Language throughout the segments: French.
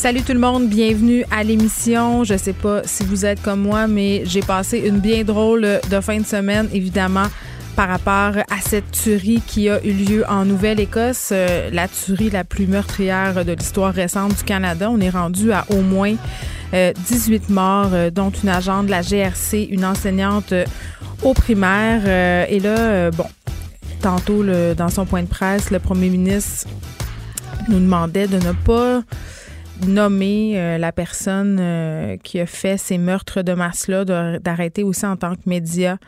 Salut tout le monde, bienvenue à l'émission. Je sais pas si vous êtes comme moi, mais j'ai passé une bien drôle de fin de semaine, évidemment par rapport à cette tuerie qui a eu lieu en Nouvelle-Écosse, euh, la tuerie la plus meurtrière de l'histoire récente du Canada. On est rendu à au moins 18 euh, morts, euh, dont une agente de la GRC, une enseignante au primaire. et là, bon, tantôt, dans son point de presse, le premier ministre nous demandait de ne pas nommer la personne qui a fait ces meurtres de masse-là, d'arrêter aussi en tant que média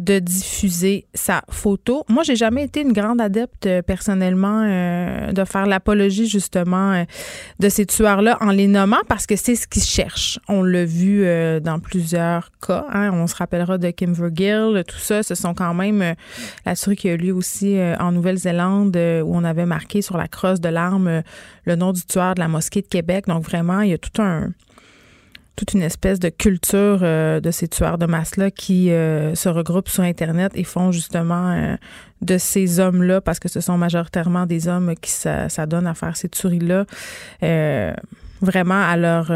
de diffuser sa photo. Moi, j'ai jamais été une grande adepte euh, personnellement euh, de faire l'apologie justement euh, de ces tueurs-là en les nommant parce que c'est ce qu'ils cherchent. On l'a vu dans plusieurs cas. Hein. On se rappellera de Kim Vergil, tout ça. Ce sont quand même la tuerie qui a eu lieu aussi en Nouvelle-Zélande où on avait marqué sur la crosse de l'arme le nom du tueur de la mosquée de Québec. Donc vraiment, il y a tout un toute une espèce de culture euh, de ces tueurs de masse-là qui euh, se regroupent sur Internet et font justement euh, de ces hommes-là, parce que ce sont majoritairement des hommes qui s'adonnent à faire ces tueries-là, vraiment à leur...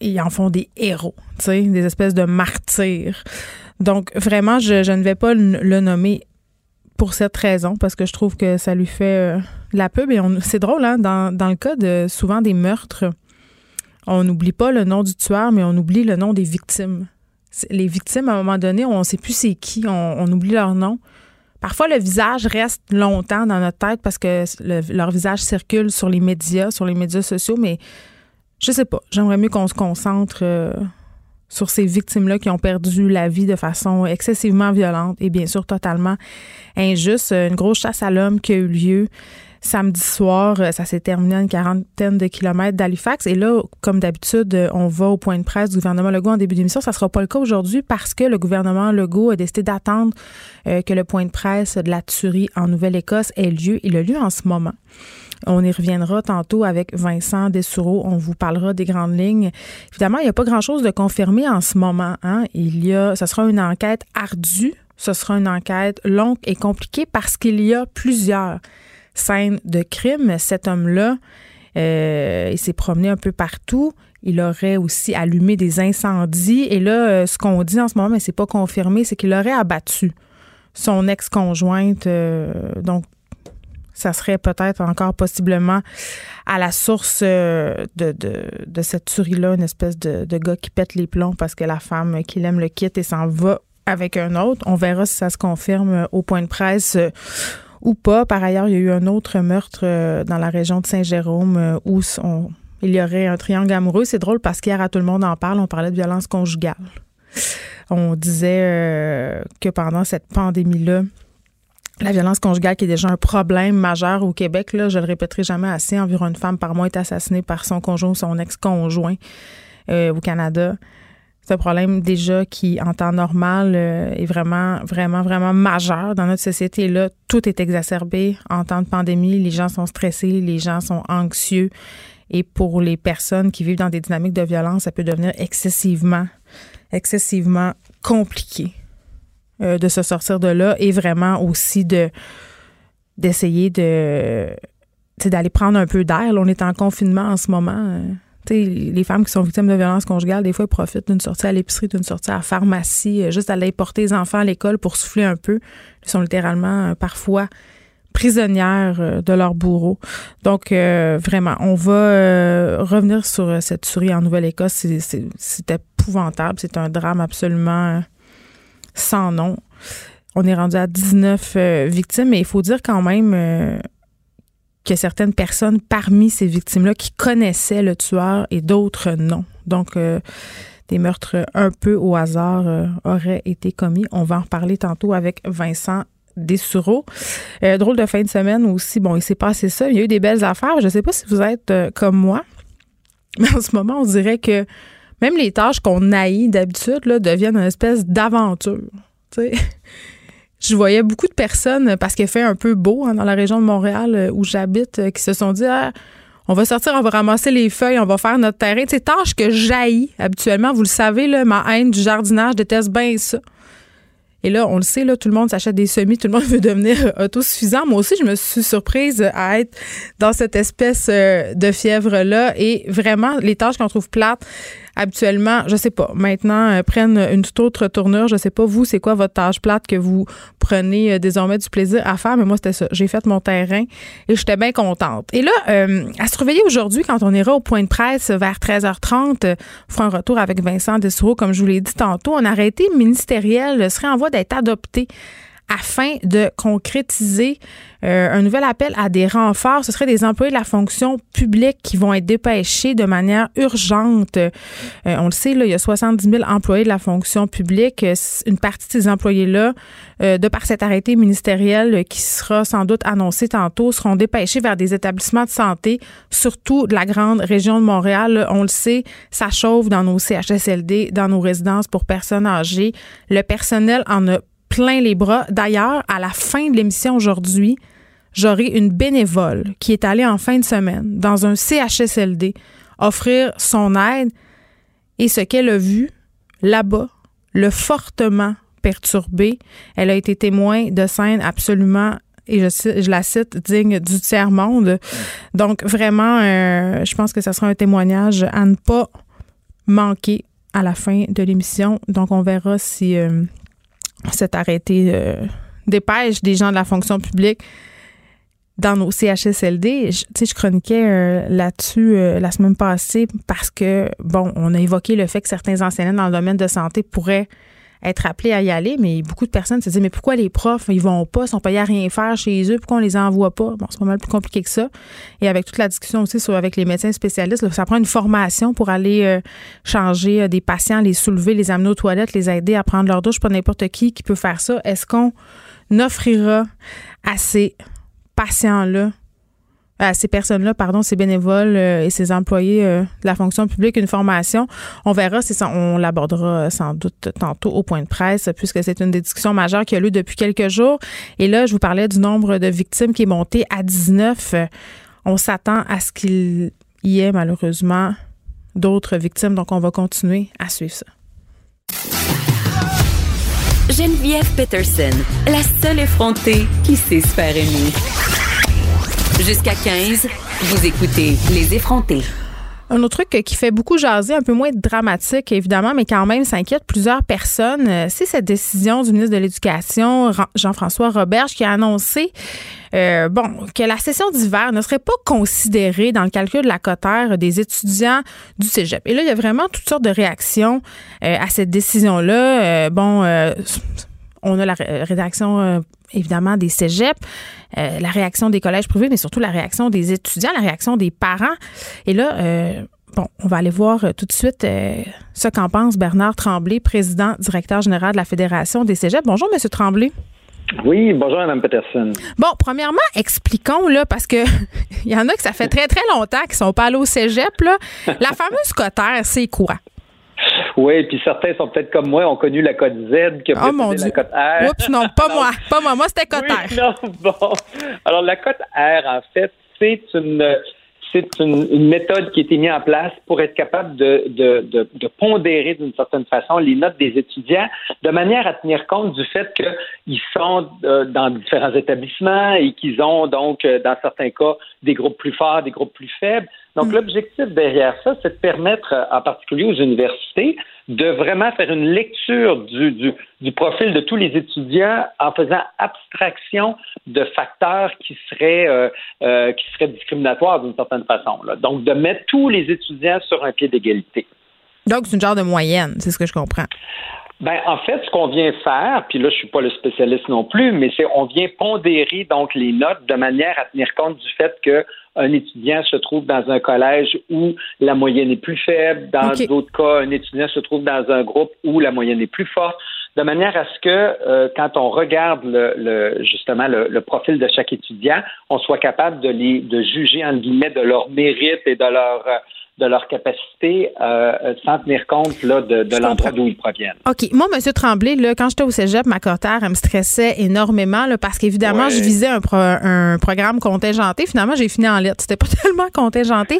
ils en font des héros, des espèces de martyrs. Donc, vraiment, je, ne vais pas le, nommer pour cette raison, parce que je trouve que ça lui fait la pub. Et c'est drôle, hein, dans, dans, le cas de souvent des meurtres on n'oublie pas le nom du tueur, mais on oublie le nom des victimes. Les victimes, à un moment donné, on ne sait plus c'est qui, on, oublie leur nom. Parfois, le visage reste longtemps dans notre tête parce que leur visage circule sur les médias, sur les médias sociaux, mais je sais pas. J'aimerais mieux qu'on se concentre euh, sur ces victimes-là qui ont perdu la vie de façon excessivement violente et bien sûr totalement injuste. Une grosse chasse à l'homme qui a eu lieu samedi soir. Euh, ça s'est terminé à une quarantaine de kilomètres d'Halifax. Et là, comme d'habitude, euh, on va au point de presse du gouvernement Legault en début d'émission. Ça ne sera pas le cas aujourd'hui parce que le gouvernement Legault a décidé d'attendre euh, que le point de presse de la tuerie en Nouvelle-Écosse ait lieu. Il a lieu en ce moment. On y reviendra tantôt avec Vincent Dessoureau. On vous parlera des grandes lignes. Évidemment, il n'y a pas grand-chose de confirmé en ce moment. Hein. Il y a, ça sera une enquête ardue. Ce sera une enquête longue et compliquée parce qu'il y a plusieurs scène de crime. Cet homme-là, euh, il s'est promené un peu partout. Il aurait aussi allumé des incendies. Et là, euh, ce qu'on dit en ce moment, mais c'est pas confirmé, c'est qu'il aurait abattu son ex-conjointe. Euh, donc, ça serait peut-être encore possiblement à la source de, cette tuerie-là, une espèce de, de, gars qui pète les plombs parce que la femme qu'il aime le quitte et s'en va avec un autre. On verra si ça se confirme au point de presse ou pas. Par ailleurs, il y a eu un autre meurtre euh, dans la région de Saint-Jérôme euh, où il y aurait un triangle amoureux. C'est drôle parce qu'hier, à tout le monde en parle, on parlait de violence conjugale. On disait euh, que pendant cette pandémie-là, la violence conjugale, qui est déjà un problème majeur au Québec, là, je le répéterai jamais assez, environ une femme par mois est assassinée par son conjoint ou son ex-conjoint au Canada. C'est un problème déjà qui, en temps normal, euh, est vraiment, vraiment, vraiment majeur dans notre société. Là, tout est exacerbé en temps de pandémie. Les gens sont stressés, les gens sont anxieux. Et pour les personnes qui vivent dans des dynamiques de violence, ça peut devenir excessivement, excessivement compliqué euh, de se sortir de là et vraiment aussi de d'essayer de d'aller prendre un peu d'air. On est en confinement en ce moment. Les femmes qui sont victimes de violences conjugales, des fois, elles profitent d'une sortie à l'épicerie, d'une sortie à la pharmacie, euh, juste aller porter les enfants à l'école pour souffler un peu. Ils sont littéralement euh, parfois prisonnières euh, de leur bourreau. Donc, vraiment, on va revenir sur cette tuerie en Nouvelle-Écosse. C'est épouvantable. C'est un drame absolument sans nom. On est rendu à 19 victimes, mais il faut dire quand même a certaines personnes parmi ces victimes-là qui connaissaient le tueur et d'autres non. Donc, euh, des meurtres un peu au hasard euh, auraient été commis. On va en reparler tantôt avec Vincent Dessureau. Euh, drôle de fin de semaine aussi. Bon, il s'est passé ça. Il y a eu des belles affaires. Je ne sais pas si vous êtes comme moi, mais en ce moment, on dirait que même les tâches qu'on haït d'habitude deviennent une espèce d'aventure. Je voyais beaucoup de personnes, parce qu'il fait un peu beau hein, dans la région de Montréal euh, où j'habite, euh, qui se sont dit ah, on va sortir, on va ramasser les feuilles, on va faire notre terrain. C'est tâches que j'haïs habituellement. Vous le savez, ma haine du jardinage, déteste bien ça. Et là, on le sait, là, tout le monde s'achète des semis, tout le monde veut devenir autosuffisant. Moi aussi, je me suis surprise à être dans cette espèce euh, de fièvre-là. Et vraiment, les tâches qu'on trouve plates, habituellement, je sais pas, maintenant euh, prennent une toute autre tournure. Je sais pas, vous, c'est quoi votre tâche plate que vous prenez euh, désormais du plaisir à faire, mais moi, c'était ça. J'ai fait mon terrain et j'étais bien contente. Et là, euh, à se réveiller aujourd'hui, quand on ira au point de presse vers 13h30, on fera un retour avec Vincent Dessereau, comme je vous l'ai dit tantôt, un arrêté ministériel serait en voie d'être adopté afin de concrétiser euh, un nouvel appel à des renforts. Ce serait des employés de la fonction publique qui vont être dépêchés de manière urgente. Euh, on le sait, là, il y a 70 000 employés de la fonction publique. Une partie de ces employés-là, euh, de par cet arrêté ministériel qui sera sans doute annoncé tantôt, seront dépêchés vers des établissements de santé, surtout de la grande région de Montréal. On le sait, ça chauffe dans nos CHSLD, dans nos résidences pour personnes âgées. Le personnel en a plein les bras. D'ailleurs, à la fin de l'émission aujourd'hui, j'aurai une bénévole qui est allée en fin de semaine dans un CHSLD offrir son aide et ce qu'elle a vu là-bas l'a fortement perturbée. Elle a été témoin de scènes absolument et je, la cite, digne du tiers-monde. Donc, vraiment, euh, je pense que ce sera un témoignage à ne pas manquer à la fin de l'émission. Donc, on verra si euh, cet arrêté euh, dépêche des gens de la fonction publique dans nos CHSLD. Je, je chroniquais euh, là-dessus euh, la semaine passée parce que, bon, on a évoqué le fait que certains enseignants dans le domaine de santé pourraient être appelés à y aller, mais beaucoup de personnes se disent mais pourquoi les profs ils vont pas, ils sont payés à rien faire chez eux, pourquoi on les envoie pas? Bon, c'est pas mal plus compliqué que ça. Et avec toute la discussion aussi avec les médecins spécialistes, ça prend une formation pour aller euh, changer euh, des patients, les soulever, les amener aux toilettes, les aider à prendre leur douche. Pas n'importe qui qui peut faire ça. Est-ce qu'on offrira à ces patients là à ces personnes-là, pardon, ces bénévoles euh, et ces employés euh, de la fonction publique une formation. On verra, ça, on l'abordera sans doute tantôt au point de presse, puisque c'est une des discussions majeures qui a lieu depuis quelques jours. Et là, je vous parlais du nombre de victimes qui est monté à 19. On s'attend à ce qu'il y ait malheureusement d'autres victimes, donc on va continuer à suivre ça. Geneviève Peterson, la seule effrontée qui sait se faire aimer. Jusqu'à 15, vous écoutez Les effrontés. Un autre truc qui fait beaucoup jaser, un peu moins dramatique évidemment, mais quand même s'inquiète plusieurs personnes, euh, c'est cette décision du ministre de l'Éducation, Jean-François Roberge, qui a annoncé euh, bon, que la session d'hiver ne serait pas considérée dans le calcul de la cotère des étudiants du Cégep. Et là, il y a vraiment toutes sortes de réactions euh, à cette décision-là. bon, on a la rédaction évidemment des cégeps, euh, la réaction des collèges privés, mais surtout la réaction des étudiants, la réaction des parents. Et là, euh, bon, on va aller voir euh, tout de suite ce qu'en pense Bernard Tremblay, président, directeur général de la Fédération des cégeps. Bonjour, Monsieur Tremblay. Oui, bonjour, Mme Peterson. Bon, premièrement, expliquons, là, parce que il y en a que ça fait très, très longtemps qu'ils sont pas allés au cégep, là. La fameuse cotère, c'est quoi? Oui, puis certains sont peut-être comme moi, ont connu la cote Z qui a oh, mon la cote R. Oups, non, pas moi. Pas moi. Moi, c'était cote oui, Non, bon. Alors, la cote R, en fait, c'est une c'est une, méthode qui a été mise en place pour être capable de, de, de, de pondérer d'une certaine façon les notes des étudiants de manière à tenir compte du fait qu'ils sont euh, dans différents établissements et qu'ils ont donc, euh, dans certains cas, des groupes plus forts, des groupes plus faibles. Donc, mm. l'objectif derrière ça, c'est de permettre, euh, en particulier aux universités, de vraiment faire une lecture du, du, du, profil de tous les étudiants en faisant abstraction de facteurs qui seraient, euh, euh, qui seraient discriminatoires d'une certaine façon. Là. Donc, de mettre tous les étudiants sur un pied d'égalité. Donc, c'est une genre de moyenne, c'est ce que je comprends. Ben, en fait, ce qu'on vient faire, puis là, je suis pas le spécialiste non plus, mais c'est on vient pondérer donc les notes de manière à tenir compte du fait que un étudiant se trouve dans un collège où la moyenne est plus faible. Dans d'autres cas, un étudiant se trouve dans un groupe où la moyenne est plus forte. De manière à ce que, euh, quand on regarde le, justement le, profil de chaque étudiant, on soit capable de les de juger en guillemets de leur mérite et de leur de leur capacité euh, sans tenir compte là, de, de l'endroit d'où ils proviennent. OK. Moi, M. Tremblay, là, quand j'étais au cégep, ma cotère, elle me stressait énormément là, parce qu'évidemment, je visais un, un, programme contingenté. Finalement, j'ai fini en lettres. C'était pas tellement contingenté.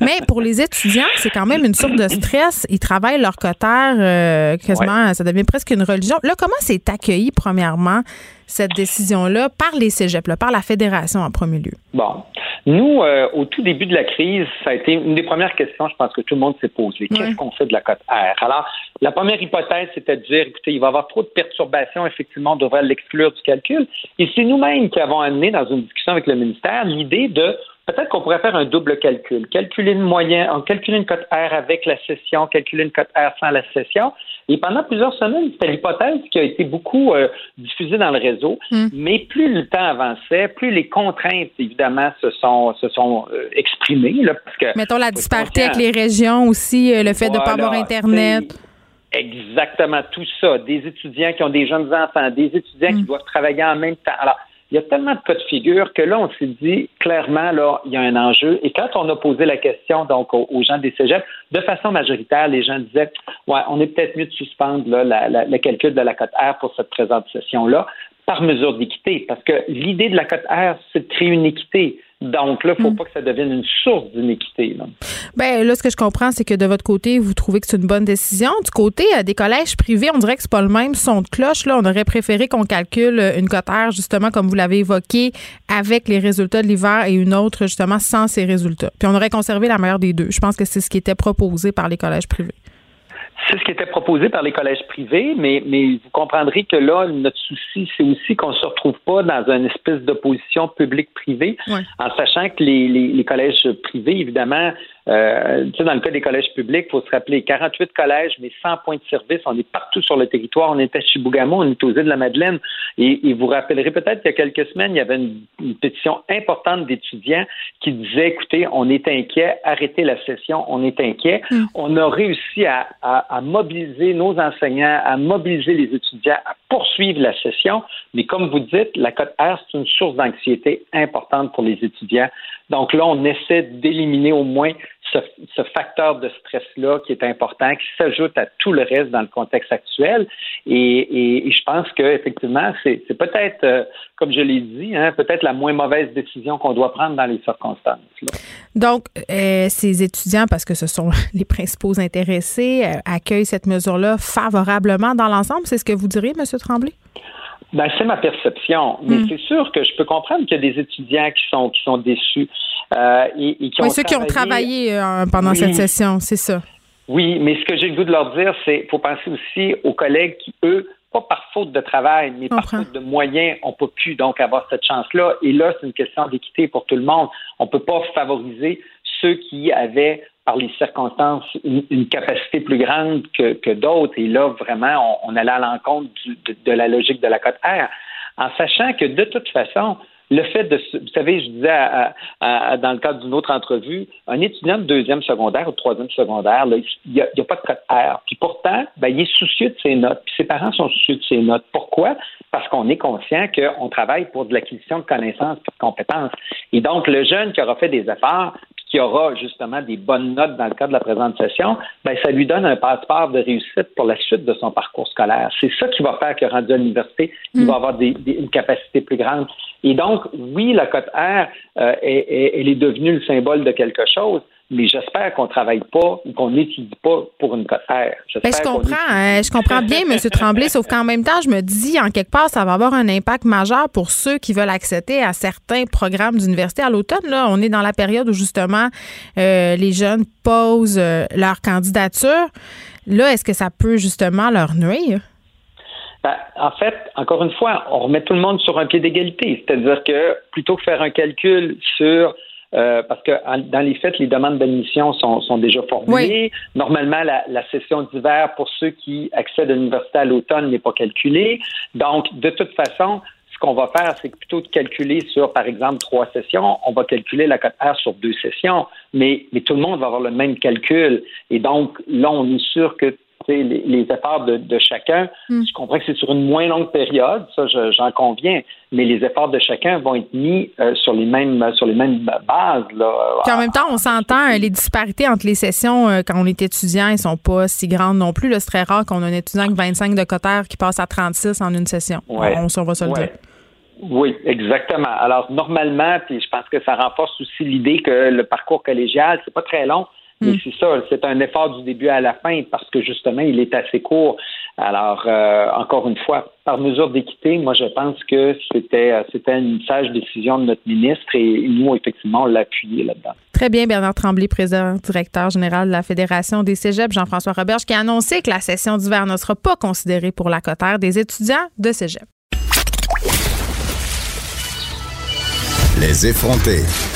mais pour les étudiants, c'est quand même une sorte de stress. Ils travaillent leur cotère euh, quasiment, ça devient presque une religion. Là, comment c'est accueilli, premièrement, cette décision-là par les cégeps, par la fédération en premier lieu? Bon. Nous, euh, au tout début de la crise, ça a été une des premières questions, je pense que tout le monde s'est posé. Qu'est-ce qu'on fait de la cote R? Alors, la première hypothèse, c'était de dire, écoutez, il va y avoir trop de perturbations, effectivement, on devrait l'exclure du calcul. Et c'est nous-mêmes qui avons amené, dans une discussion avec le ministère, l'idée de peut-être qu'on pourrait faire un double calcul. Calculer une moyenne, en calculer une cote R avec la session, calculer une cote R sans la session. Et pendant plusieurs semaines, c'était l'hypothèse qui a été beaucoup euh, diffusée dans le réseau. Hmm. Mais plus le temps avançait, plus les contraintes, évidemment, se sont, se sont euh, exprimées. Là, parce que, Mettons la disparité avec les régions aussi, euh, le fait de ne pas avoir Internet. Exactement, tout ça. Des étudiants qui ont des jeunes enfants, des étudiants qui hmm. doivent travailler en même temps. Alors, il y a tellement de cas de figure que là, on s'est dit clairement, là, il y a un enjeu. Et quand on a posé la question donc aux, gens des cégeps, de façon majoritaire, les gens disaient Ouais, on est peut-être mieux de suspendre le calcul de la cote R pour cette présente session-là par mesure d'équité. Parce que l'idée de la cote R, c'est de créer une équité. Donc là, il ne faut mm. pas que ça devienne une source d'inéquité. Là. Ben là, ce que je comprends, c'est que de votre côté, vous trouvez que c'est une bonne décision. Du côté euh, des collèges privés, on dirait que c'est pas le même son de cloche. Là, on aurait préféré qu'on calcule euh, une cotère, justement, comme vous l'avez évoqué, avec les résultats de l'hiver et une autre, justement, sans ces résultats. Puis on aurait conservé la meilleure des deux. Je pense que c'est ce qui était proposé par les collèges privés. C'est ce qui était proposé par les collèges privés, mais, mais vous comprendrez que là, notre souci, c'est aussi qu'on ne se retrouve pas dans une espèce d'opposition public-privé, en sachant que les, les, les, collèges privés, évidemment, euh, dans le cas des collèges publics, il faut se rappeler 48 collèges, mais 100 points de service. On est partout sur le territoire. On est à Chibougamau, on est aux îles de la Madeleine. Et, vous rappellerez peut-être qu'il y a quelques semaines, il y avait une, pétition importante d'étudiants qui disaient, écoutez, on est inquiet, arrêtez la session, on est inquiet. Mm. On a réussi à, à, mobiliser nos enseignants, à mobiliser les étudiants, à poursuivre la session. Mais comme vous dites, la cote R, c'est une source d'anxiété importante pour les étudiants. Donc là, on essaie d'éliminer au moins ce, facteur de stress-là qui est important, qui s'ajoute à tout le reste dans le contexte actuel. Et, je pense qu'effectivement, c'est peut-être, euh, comme je l'ai dit, hein, peut-être la moins mauvaise décision qu'on doit prendre dans les circonstances. Donc, euh, ces étudiants, parce que ce sont les principaux intéressés, euh, accueillent cette mesure-là favorablement dans l'ensemble. C'est ce que vous diriez, M. Tremblay? Ben, c'est ma perception. Mais hmm. c'est sûr que je peux comprendre qu'il y a des étudiants qui sont, qui sont déçus. Euh, et, qui oui, ceux qui ont travaillé euh, pendant cette session, c'est ça. Oui, mais ce que j'ai le goût de leur dire, c'est qu'il faut penser aussi aux collègues qui, eux, pas par faute de travail, mais par faute de moyens, n'ont pas pu donc avoir cette chance-là. Et là, c'est une question d'équité pour tout le monde. On ne peut pas favoriser ceux qui avaient, par les circonstances, une, capacité plus grande que, d'autres. Et là, vraiment, on, allait à l'encontre de, la logique de la cote R, en sachant que de toute façon, le fait de, vous savez, je disais dans le cadre d'une autre entrevue, un étudiant de deuxième secondaire ou de troisième secondaire, il n'y a, pas de code R. Puis pourtant, ben, il est soucieux de ses notes. Puis ses parents sont soucieux de ses notes. Pourquoi? Parce qu'on est conscient qu'on travaille pour de l'acquisition de connaissances et de compétences. Et donc, le jeune qui aura fait des efforts, qui aura justement des bonnes notes dans le cadre de la présente session, ben, ça lui donne un passeport de réussite pour la suite de son parcours scolaire. C'est ça qui va faire que rendu à l'université, il mm. va avoir des, une capacité plus grande. Et donc, oui, la cote R, euh, elle est devenue le symbole de quelque chose, mais j'espère qu'on travaille pas ou qu'on n'étudie pas pour une cote R. Ben, je comprends, hein, je comprends bien, M. Tremblay, sauf qu'en même temps, je me dis, en quelque part, ça va avoir un impact majeur pour ceux qui veulent accéder à certains programmes d'université. À l'automne, là, on est dans la période où justement euh, les jeunes posent euh, leur candidature. Là, est-ce que ça peut justement leur nuire? Ben, en fait, encore une fois, on remet tout le monde sur un pied d'égalité. C'est-à-dire que plutôt que faire un calcul sur euh, parce que dans les faits, les demandes d'admission sont, déjà formulées. Normalement, la, session d'hiver pour ceux qui accèdent à l'université à l'automne n'est pas calculée. Donc, de toute façon, ce qu'on va faire, c'est plutôt de calculer sur, par exemple, trois sessions, on va calculer la cote R sur deux sessions, mais, mais tout le monde va avoir le même calcul. Et donc, là, on est sûr que les, les, efforts de, de chacun. Hmm. Je comprends que c'est sur une moins longue période, ça j'en conviens, mais les efforts de chacun vont être mis euh, sur les mêmes sur les mêmes bases. Là. Puis en même temps, on s'entend, les disparités entre les sessions euh, quand on est étudiant, ils sont pas si grandes non plus. C'est très rare qu'on ait un étudiant avec 25 de cotère qui passe à 36 en une session. Ouais. On, on va se le dire. Oui, exactement. Alors normalement, puis je pense que ça renforce aussi l'idée que le parcours collégial, c'est pas très long, mais hmm. c'est ça, c'est un effort du début à la fin parce que justement, il est assez court. Alors, euh, encore une fois, par mesure d'équité, moi, je pense que c'était euh, c'était une sage décision de notre ministre et nous, effectivement, on l'a appuyé là-dedans. Très bien, Bernard Tremblay, président directeur général de la Fédération des Cégeps, Jean-François Roberge, qui a annoncé que la session d'hiver ne sera pas considérée pour la cotère des étudiants de Cégep. Les effronter.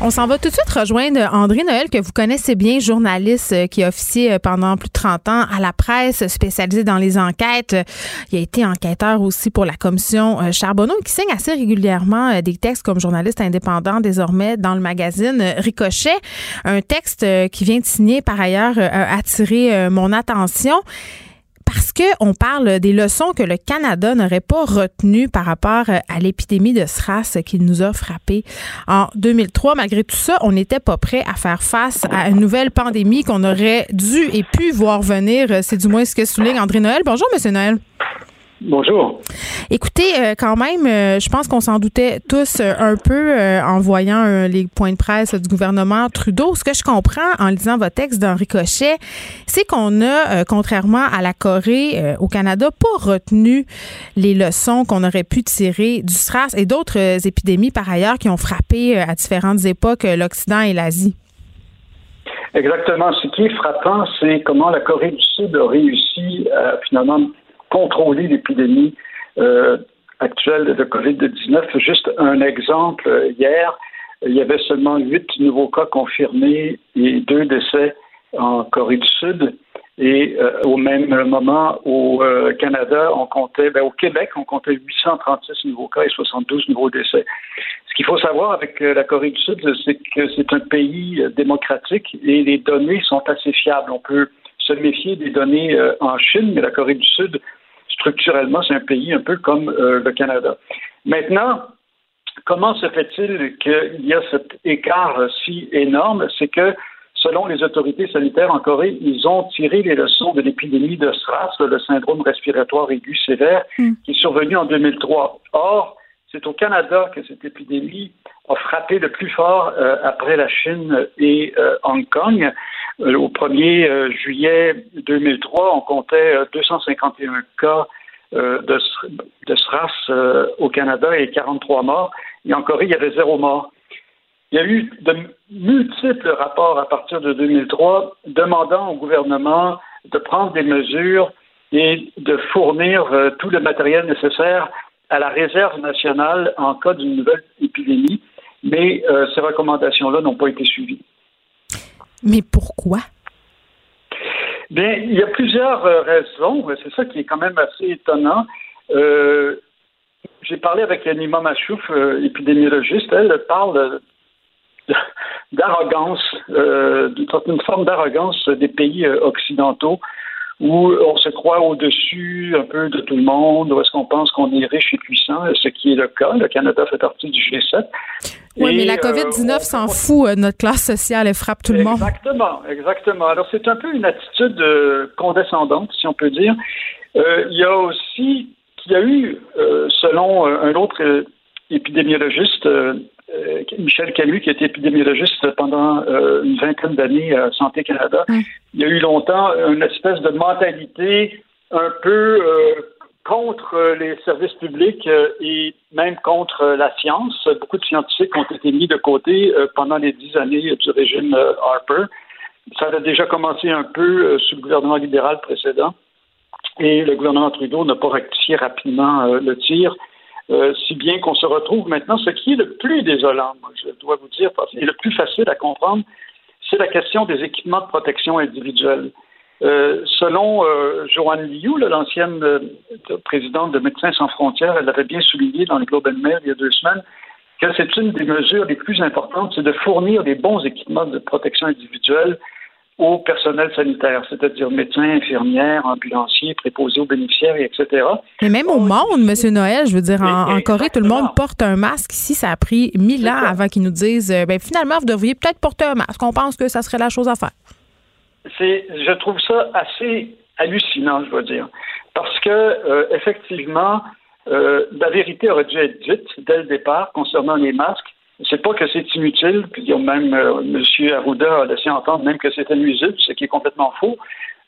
On s'en va tout de suite rejoindre André Noël, que vous connaissez bien, journaliste euh, qui a euh, pendant plus de 30 ans à la presse, spécialisé dans les enquêtes. Il a été enquêteur aussi pour la commission euh, Charbonneau, qui signe assez régulièrement des textes comme journaliste indépendant désormais dans le magazine Ricochet. Un texte qui vient de signer par ailleurs a attiré mon attention parce qu'on parle des leçons que le Canada n'aurait pas retenues par rapport à l'épidémie de SRAS qui nous a frappé en 2003. Malgré tout ça, on n'était pas prêt à faire face à une nouvelle pandémie qu'on aurait dû et pu voir venir. C'est du moins ce que souligne André Noël. Bonjour, Monsieur Noël. Bonjour. Écoutez, euh, quand même, euh, je pense qu'on s'en doutait tous euh, un peu en voyant les points de presse du gouvernement Trudeau. Ce que je comprends en lisant votre texte d'Henri Cochet, c'est qu'on a, contrairement à la Corée, au Canada, pas retenu les leçons qu'on aurait pu tirer du SRAS et d'autres épidémies par ailleurs qui ont frappé à différentes époques l'Occident et l'Asie. Exactement. Ce qui est frappant, c'est comment la Corée du Sud a réussi finalement contrôler l'épidémie euh, actuelle de COVID-19. Juste un exemple, euh, hier, il y avait seulement huit nouveaux cas confirmés et deux décès en Corée du Sud. Et euh, au même moment, au Canada, on comptait, ben, au Québec, on comptait 836 nouveaux cas et 72 nouveaux décès. Ce qu'il faut savoir avec la Corée du Sud, c'est que c'est un pays démocratique et les données sont assez fiables. On peut se méfier des données en Chine, mais la Corée du Sud structurellement, c'est un pays un peu comme euh, le Canada. Maintenant, comment se fait-il qu'il y a cet écart si énorme? C'est que, selon les autorités sanitaires en Corée, ils ont tiré les leçons de l'épidémie de SRAS, le syndrome respiratoire aigu sévère, hmm. qui est survenu en 2003. Or, c'est au Canada que cette épidémie a frappé le plus fort euh, après la Chine et euh, Hong Kong. Euh, au 1er juillet 2003, on comptait 251 cas de, de SRAS au Canada et 43 morts. Et en Corée, il y avait zéro mort. Il y a eu de multiples rapports à partir de 2003 demandant au gouvernement de prendre des mesures et de fournir tout le matériel nécessaire à la réserve nationale en cas d'une nouvelle épidémie, mais euh, ces recommandations-là n'ont pas été suivies. Mais pourquoi? Bien, il y a plusieurs euh, raisons. C'est ça qui est quand même assez étonnant. Euh, j'ai parlé avec Anima Machouf, épidémiologiste. Elle parle d'arrogance, d'une forme d'arrogance des pays occidentaux où on se croit au-dessus un peu de tout le monde, où est-ce qu'on pense qu'on est riche et puissant, ce qui est le cas. Le Canada fait partie du G7. Oui, mais la COVID-19 euh, s'en fout. Euh, notre classe sociale, elle frappe tout le monde. Exactement, exactement. Alors, c'est un peu une attitude euh, condescendante, si on peut dire. il y a aussi qu'il y a eu, selon un autre épidémiologiste, euh, Michel Camus, qui était épidémiologiste pendant euh, une vingtaine d'années à Santé Canada, il y a eu longtemps une espèce de mentalité un peu euh, contre les services publics et même contre la science. Beaucoup de scientifiques ont été mis de côté pendant les dix années du régime Harper. Ça a déjà commencé un peu sous le gouvernement libéral précédent et le gouvernement Trudeau n'a pas rectifié rapidement le tir. Euh, si bien qu'on se retrouve maintenant, ce qui est le plus désolant, moi, je dois vous dire, et le plus facile à comprendre, c'est la question des équipements de protection individuelle. selon Joanne Liu, l'ancienne présidente de Médecins sans frontières, elle l'avait bien souligné dans le Globe and Mail il y a deux semaines, que c'est une des mesures les plus importantes, c'est de fournir des bons équipements de protection individuelle au personnel sanitaire, c'est-à-dire médecins, infirmières, ambulanciers, préposés aux bénéficiaires, etc. Mais même au monde, M. Noël, je veux dire, en, Corée, tout le monde porte un masque. Ici, ça a pris mille ans avant qu'ils nous disent, euh, ben, finalement, vous devriez peut-être porter un masque. On pense que ça serait la chose à faire. C'est, je trouve ça assez hallucinant, je dois dire, parce que euh, effectivement, euh, la vérité aurait dû être dite dès le départ concernant les masques. C'est pas que c'est inutile, puis même euh, M. Arruda a laissé entendre même que c'était nuisible, ce qui est complètement faux.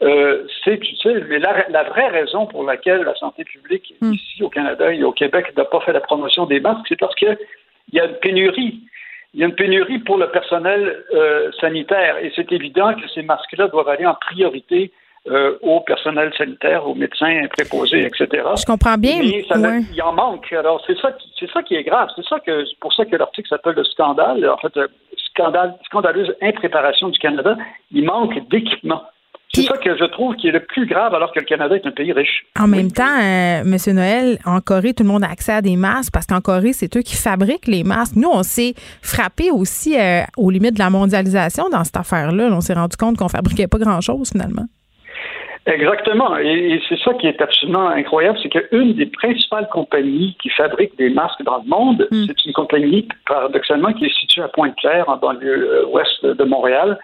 Euh, c'est utile, mais la, vraie raison pour laquelle la santé publique hmm. ici au Canada et au Québec n'a pas fait la promotion des masques, c'est parce qu'il y a une pénurie. Il y a une pénurie pour le personnel euh, sanitaire et c'est évident que ces masques-là doivent aller en priorité euh, au personnel sanitaire, aux médecins préposés, etc. Je comprends bien. Mais ça, il en manque. Alors c'est ça, qui, c'est ça qui est grave. C'est ça que, pour ça que l'article s'appelle le scandale. En fait, scandale, scandaleuse impréparation du Canada. Il manque d'équipement. C'est ça que je trouve qui est le plus grave alors que le Canada est un pays riche. En même temps, euh, M. Noël, en Corée, tout le monde a accès à des masques parce qu'en Corée, c'est eux qui fabriquent les masques. Nous, on s'est frappé aussi euh, aux limites de la mondialisation dans cette affaire-là. On s'est rendu compte qu'on fabriquait pas grand-chose finalement. Exactement. Et, c'est ça qui est absolument incroyable, c'est qu'une des principales compagnies qui fabrique des masques dans le monde, hmm. c'est une compagnie, paradoxalement, qui est située à Pointe-Claire, dans le euh, ouest de Montréal.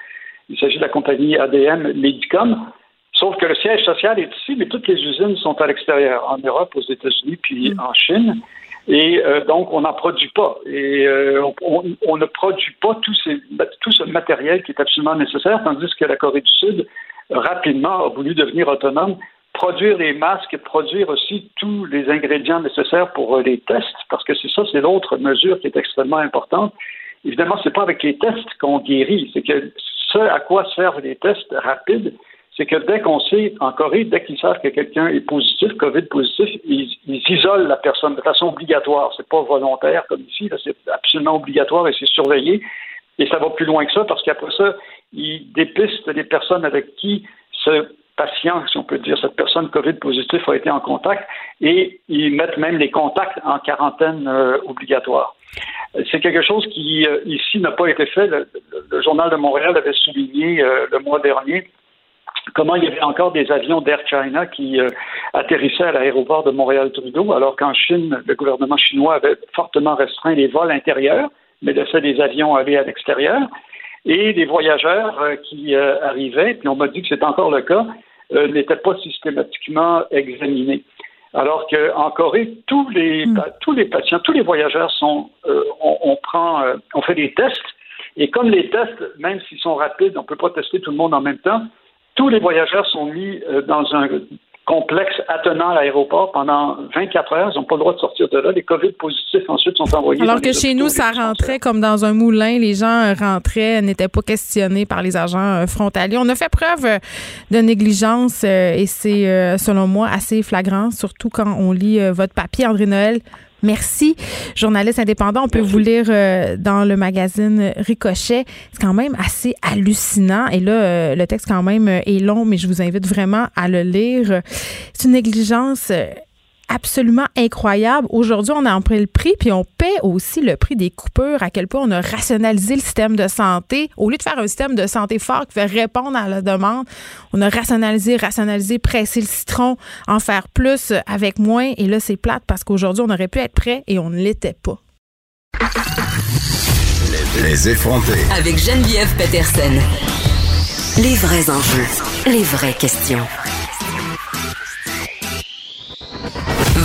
Il s'agit de la compagnie ADM Medicom. Sauf que le siège social est ici, mais toutes les usines sont à l'extérieur, en Europe, aux États-Unis, puis hmm. en Chine. Et euh, donc, on n'en produit pas. Et euh, on, on, ne produit pas tout, ces, tout ce matériel qui est absolument nécessaire, tandis que la Corée du Sud rapidement a voulu devenir autonome, produire les masques, produire aussi tous les ingrédients nécessaires pour euh, les tests, parce que c'est ça, c'est l'autre mesure qui est extrêmement importante. Évidemment, c'est pas avec les tests qu'on guérit, c'est que ce à quoi servent les tests rapides, c'est que dès qu'on sait, en Corée, dès qu'ils savent que quelqu'un est positif, COVID positif, ils, isolent la personne de façon obligatoire. C'est pas volontaire comme ici, c'est absolument obligatoire et c'est surveillé. Et ça va plus loin que ça parce qu'après ça, ils dépistent les personnes avec qui ce patient, si on peut dire, cette personne COVID positive a été en contact et ils mettent même les contacts en quarantaine euh, obligatoire. C'est quelque chose qui, euh, ici, n'a pas été fait. Le, Journal de Montréal avait souligné euh, le mois dernier comment il y avait encore des avions d'Air China qui atterrissaient à l'aéroport de Montréal-Trudeau, alors qu'en Chine, le gouvernement chinois avait fortement restreint les vols intérieurs, mais laissait des avions aller à l'extérieur et les voyageurs euh, qui euh, arrivaient, puis on m'a dit que c'est encore le cas, euh, n'étaient pas systématiquement examinés. Alors qu'en Corée, tous les, hmm. tous les patients, tous les voyageurs sont, on, on, prend, on fait des tests, et comme les tests, même s'ils sont rapides, on ne peut pas tester tout le monde en même temps, tous les voyageurs sont mis dans un complexe attenant à l'aéroport pendant 24 heures. Ils n'ont pas le droit de sortir de là. Les COVID positifs ensuite sont envoyés. Alors que chez nous, ça rentrait comme dans un moulin. Les gens rentraient, n'étaient pas questionnés par les agents euh, frontaliers. On a fait preuve euh, de négligence euh, et c'est, selon moi, assez flagrant, surtout quand on lit votre papier, André Noël. Merci. Journaliste indépendant, on peut vous lire euh, dans le magazine Ricochet. C'est quand même assez hallucinant. Et là, euh, le texte quand même euh, est long, mais je vous invite vraiment à le lire. C'est une négligence absolument incroyable. Aujourd'hui, on a pris le prix, puis on paie aussi le prix des coupures, à quel point on a rationalisé le système de santé. Au lieu de faire un système de santé fort qui fait répondre à la demande, on a rationalisé, rationalisé, pressé le citron, en faire plus avec moins. Et là, c'est plate parce qu'aujourd'hui, on aurait pu être prêt et on ne l'était pas. Les effronter. Avec Geneviève Peterson. Les vrais enjeux, les vraies questions.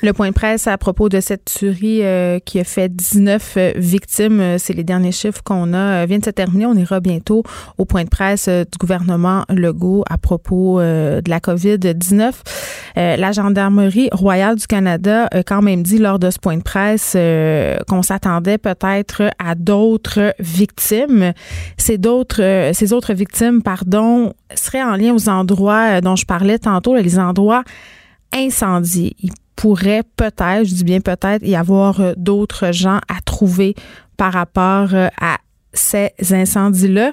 Le point de presse à propos de cette tuerie euh, qui a fait 19 euh, victimes, euh, c'est les derniers chiffres qu'on a, vient de se terminer. On ira bientôt au point de presse du gouvernement Legault à propos de la COVID-19. la Gendarmerie royale du Canada a quand même dit lors de ce point de presse qu'on s'attendait peut-être à d'autres victimes. Ces ces autres victimes, pardon, seraient en lien aux endroits dont je parlais tantôt, les endroits incendiés pourrait peut-être, je dis bien peut-être, y avoir euh, d'autres gens à trouver par rapport euh, à ces incendies-là.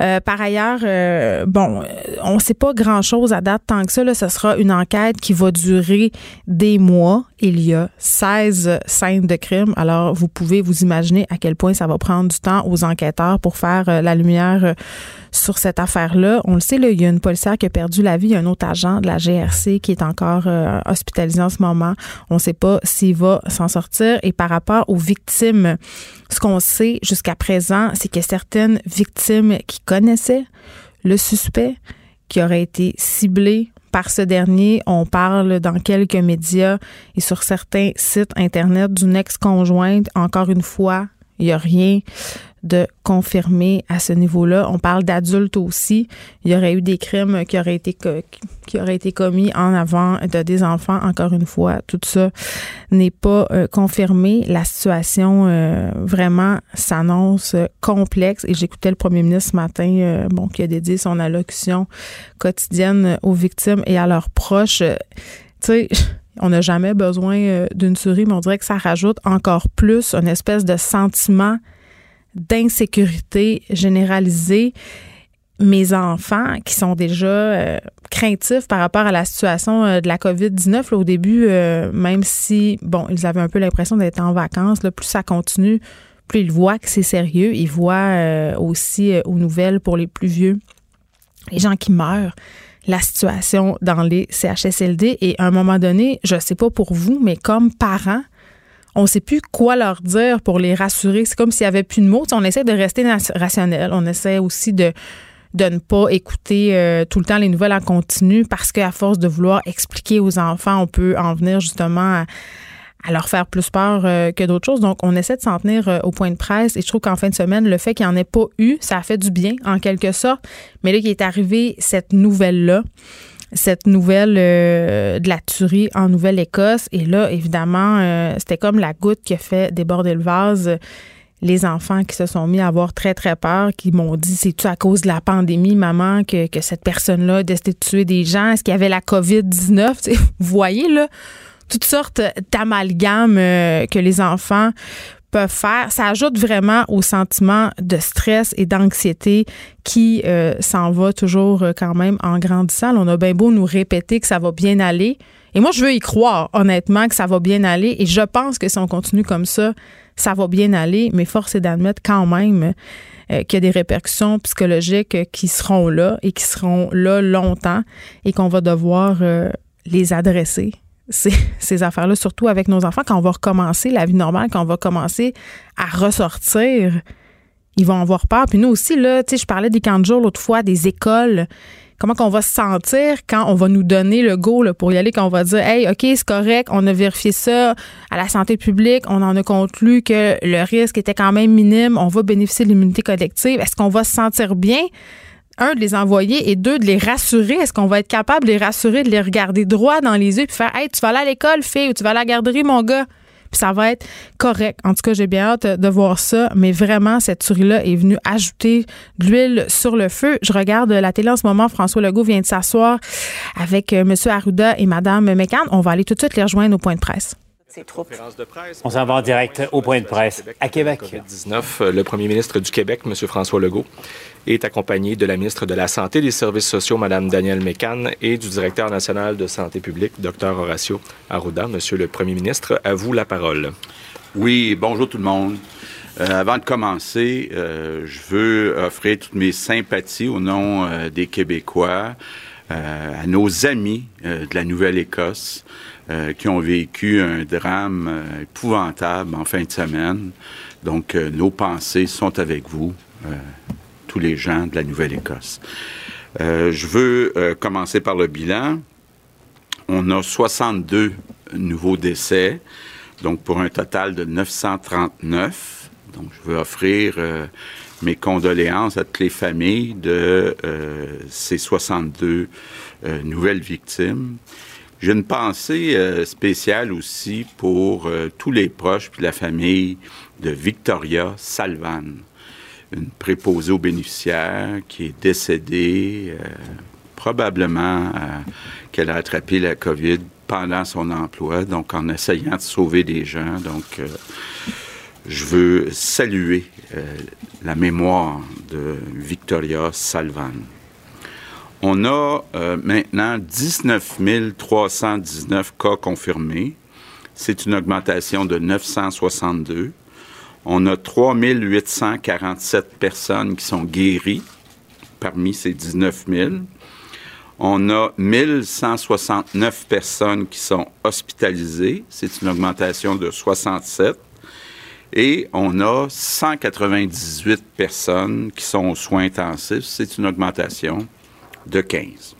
Euh, par ailleurs, euh, bon, on ne sait pas grand-chose à date tant que ça. Là, ce sera une enquête qui va durer des mois. Il y a 16 scènes de crime. Alors, vous pouvez vous imaginer à quel point ça va prendre du temps aux enquêteurs pour faire euh, la lumière sur cette affaire-là. On le sait, il y a une policière qui a perdu la vie. Il y a un autre agent de la GRC qui est encore hospitalisé en ce moment. On ne sait pas s'il va s'en sortir. Et par rapport aux victimes, ce qu'on sait jusqu'à présent, c'est que certaines victimes qui connaissaient le suspect, qui aurait été ciblé par ce dernier. On parle dans quelques médias et sur certains sites Internet d'une ex-conjointe. Encore une fois, il n'y a rien de confirmer à ce niveau-là. On parle d'adultes aussi. Il y aurait eu des crimes qui auraient été qui auraient été commis en avant de des enfants. Encore une fois, tout ça n'est pas euh, confirmé. La situation euh, vraiment s'annonce complexe. Et j'écoutais le premier ministre ce matin, euh, bon, qui a dédié son allocution quotidienne aux victimes et à leurs proches. tu sais. On n'a jamais besoin d'une souris, mais on dirait que ça rajoute encore plus une espèce de sentiment d'insécurité généralisée. Mes enfants qui sont déjà euh, craintifs par rapport à la situation euh, de la COVID-19, au début, euh, même si, bon, ils avaient un peu l'impression d'être en vacances, plus ça continue, plus ils voient que c'est sérieux. Ils voient aussi aux nouvelles pour les plus vieux, les gens qui meurent la situation dans les CHSLD. Et à un moment donné, je ne sais pas pour vous, mais comme parents, on ne sait plus quoi leur dire pour les rassurer. C'est comme s'il n'y avait plus de mots. on essaie de rester rationnel. On essaie aussi de ne pas écouter euh, tout le temps les nouvelles en continu parce qu'à force de vouloir expliquer aux enfants, on peut en venir justement à, leur faire plus peur euh, que d'autres choses. Donc, on essaie de s'en tenir euh, au point de presse et je trouve qu'en fin de semaine, le fait qu'il n'y en ait pas eu, ça a fait du bien en quelque sorte. Mais là, il est arrivé cette nouvelle-là cette nouvelle euh, de la tuerie en Nouvelle-Écosse. Et là, évidemment, c'était comme la goutte qui a fait déborder le vase. Les enfants qui se sont mis à avoir très, très peur, qui m'ont dit, c'est-tu à cause de la pandémie, maman, que, cette personne-là a de tuer des gens? Est-ce qu'il y avait la COVID-19? Vous voyez, là, toutes sortes d'amalgames euh, que les enfants peuvent faire. Ça ajoute vraiment au sentiment de stress et d'anxiété qui euh, s'en va toujours euh, quand même en grandissant. on a bien beau nous répéter que ça va bien aller. Et moi, je veux y croire, honnêtement, que ça va bien aller. Et je pense que si on continue comme ça, ça va bien aller. Mais force est d'admettre quand même qu'il y a des répercussions psychologiques qui seront là et qui seront là longtemps et qu'on va devoir les adresser ces, affaires-là, surtout avec nos enfants, quand on va recommencer la vie normale, quand on va commencer à ressortir, ils vont avoir peur. Puis nous aussi, là, tu sais, je parlais des camps de jour l'autre fois, des écoles. Comment qu'on va se sentir quand on va nous donner le go pour y aller, quand on va dire Hey, OK, c'est correct, on a vérifié ça à la santé publique, on en a conclu que le risque était quand même minime, on va bénéficier de l'immunité collective. Est-ce qu'on va se sentir bien? Un, de les envoyer et deux, de les rassurer. Est-ce qu'on va être capable de les rassurer, de les regarder droit dans les yeux puis faire Hey, tu vas aller à l'école, fille, ou tu vas à la garderie, mon gars? Puis ça va être correct. En tout cas, j'ai bien hâte de voir ça. Mais vraiment, cette tuerie-là est venue ajouter de l'huile sur le feu. Je regarde la télé en ce moment. François Legault vient de s'asseoir avec euh, M. Arruda et Mme McCann. On va aller tout de suite les rejoindre au point de presse. On s'en va en direct au point de presse à Québec. 19 euh, le premier ministre du Québec, M. François Legault, est accompagné de la ministre de la Santé et des Services sociaux, Mme Danielle Mécan, et du directeur national de santé publique, Dr. Horacio Arruda. Monsieur le premier ministre, à vous la parole. Oui, bonjour tout le monde. Euh, avant de commencer, euh, je veux offrir toutes mes sympathies au nom des Québécois à nos amis de la Nouvelle-Écosse. Euh, qui ont vécu un drame euh, épouvantable en fin de semaine. Donc, euh, nos pensées sont avec vous, tous les gens de la Nouvelle-Écosse. je veux commencer par le bilan. On a 62 nouveaux décès, donc pour un total de 939. Donc, je veux offrir mes condoléances à toutes les familles de ces 62 nouvelles victimes. J'ai une pensée euh, spéciale aussi pour euh, tous les proches puis la famille de Victoria Salvan, une préposée aux bénéficiaires qui est décédée euh, probablement qu'elle a attrapé la COVID pendant son emploi, donc en essayant de sauver des gens. Donc, je veux saluer la mémoire de Victoria Salvan. On a maintenant 19 319 cas confirmés. C'est une augmentation de 962. On a 3 847 personnes qui sont guéries parmi ces 19 000. On a 1169 personnes qui sont hospitalisées. C'est une augmentation de 67. Et on a 198 personnes qui sont aux soins intensifs. C'est une augmentation de 15.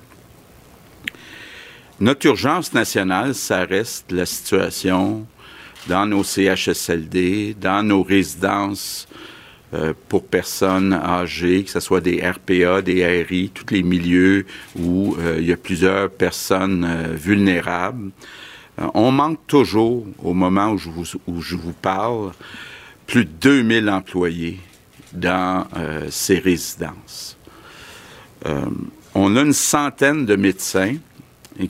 Notre urgence nationale, ça reste la situation dans nos CHSLD, dans nos résidences euh, pour personnes âgées, que ce soit des RPA, des RI, tous les milieux où euh, il y a plusieurs personnes euh, vulnérables. on manque toujours, au moment où je vous, où je vous parle, plus de 2000 employés dans ces résidences. On a une centaine de médecins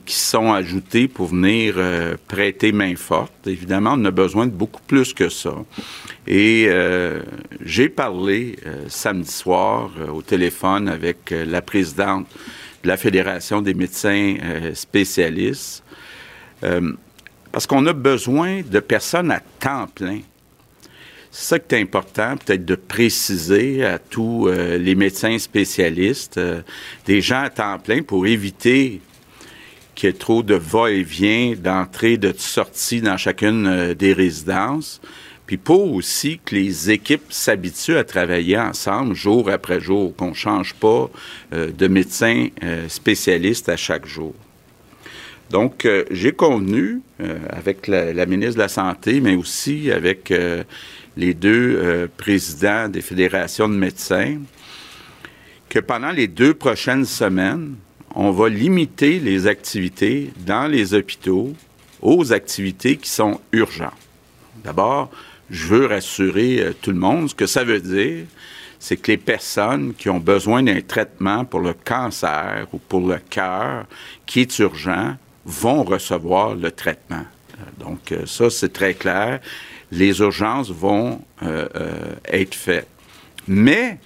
qui sont ajoutés pour venir euh, prêter main forte. Évidemment, on a besoin de beaucoup plus que ça. Et euh, j'ai parlé euh, samedi soir au téléphone avec la présidente de la Fédération des médecins spécialistes, parce qu'on a besoin de personnes à temps plein. C'est ça qui est important, peut-être de préciser à tous les médecins spécialistes, des gens à temps plein pour éviter qu'il y ait trop de va-et-vient, d'entrée, de sortie dans chacune euh, des résidences. Puis pour aussi que les équipes s'habituent à travailler ensemble jour après jour, qu'on ne change pas euh, de médecin euh, spécialiste à chaque jour. Donc, j'ai convenu avec la, ministre de la Santé, mais aussi avec les deux présidents des fédérations de médecins, que pendant les deux prochaines semaines, on va limiter les activités dans les hôpitaux aux activités qui sont urgentes. D'abord, je veux rassurer euh, tout le monde. Ce que ça veut dire, c'est que les personnes qui ont besoin d'un traitement pour le cancer ou pour le cœur qui est urgent vont recevoir le traitement. Euh, donc, euh, ça, c'est très clair. Les urgences vont être faites. Mais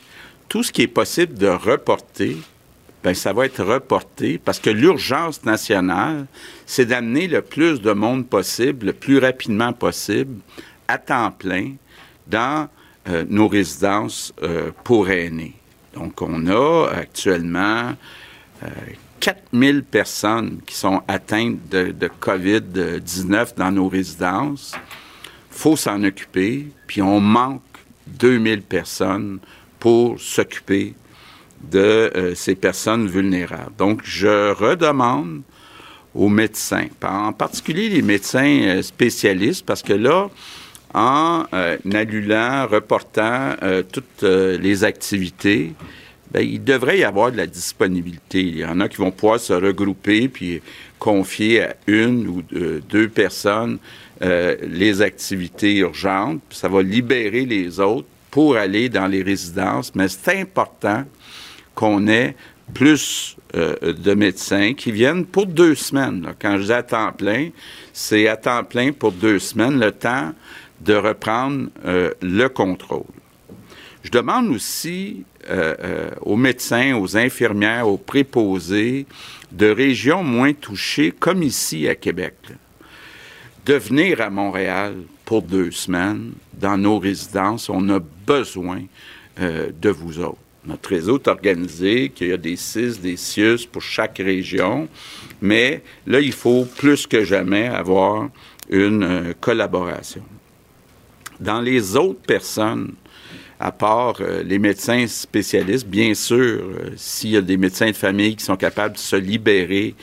tout ce qui est possible de reporter ben, ça va être reporté parce que l'urgence nationale, c'est d'amener le plus de monde possible, le plus rapidement possible, à temps plein, dans euh, nos résidences euh, pour aînés. Donc, on a actuellement 4000 euh, personnes qui sont atteintes de COVID-19 dans nos résidences. Faut s'en occuper, puis on manque 2000 personnes pour s'occuper de euh, ces personnes vulnérables. Donc, je redemande aux médecins, en particulier les médecins euh, spécialistes, parce que là, en euh, annulant, reportant toutes les activités, ben, il devrait y avoir de la disponibilité. Il y en a qui vont pouvoir se regrouper puis confier à une ou deux personnes les activités urgentes. Ça va libérer les autres pour aller dans les résidences. Mais c'est important qu'on ait plus euh, de médecins qui viennent pour deux semaines. Quand je dis à temps plein, c'est à temps plein pour deux semaines, le temps de reprendre euh, le contrôle. Je demande aussi euh, aux médecins, aux infirmières, aux préposés de régions moins touchées, comme ici à Québec, de venir à Montréal pour deux semaines dans nos résidences. On a besoin de vous autres. Notre réseau est organisé, qu'il y a des CIS, des CIUS pour chaque région, mais là, il faut plus que jamais avoir une euh, collaboration. Dans les autres personnes, à part euh, les médecins spécialistes, bien sûr, euh, s'il y a des médecins de famille qui sont capables de se libérer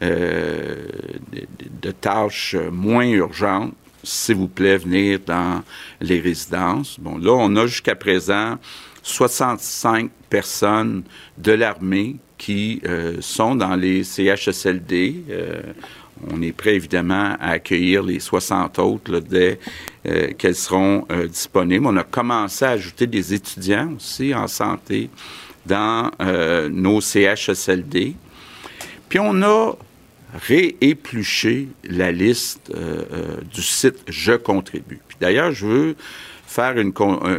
de, tâches moins urgentes, s'il vous plaît, venir dans les résidences. Bon, là, on a jusqu'à présent 65 personnes de l'armée qui euh, sont dans les CHSLD. Euh, on est prêt évidemment à accueillir les 60 autres dès euh, qu'elles seront disponibles. On a commencé à ajouter des étudiants aussi en santé dans nos CHSLD. Puis on a rééplucher la liste du site Je contribue. Puis d'ailleurs, je veux faire une,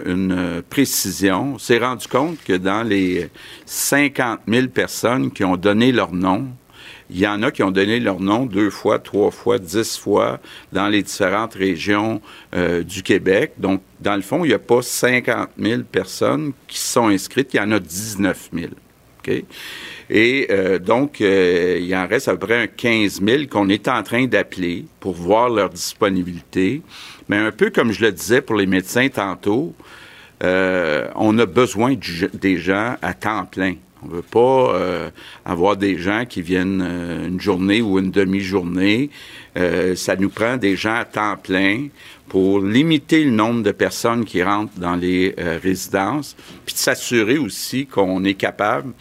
une précision. On s'est rendu compte que dans les 50 000 personnes qui ont donné leur nom il y en a qui ont donné leur nom deux fois, trois fois, dix fois dans les différentes régions euh, du Québec. Donc, dans le fond, il n'y a pas 50 000 personnes qui sont inscrites, il y en a 19 000. Et euh, donc, euh, il en reste à peu près un 15 000 qu'on est en train d'appeler pour voir leur disponibilité. Mais un peu comme je le disais pour les médecins tantôt, on a besoin des gens à temps plein. On veut pas euh, avoir des gens qui viennent euh, une journée ou une demi-journée. Euh, ça nous prend des gens à temps plein pour limiter le nombre de personnes qui rentrent dans les résidences, puis de s'assurer aussi qu'on est capable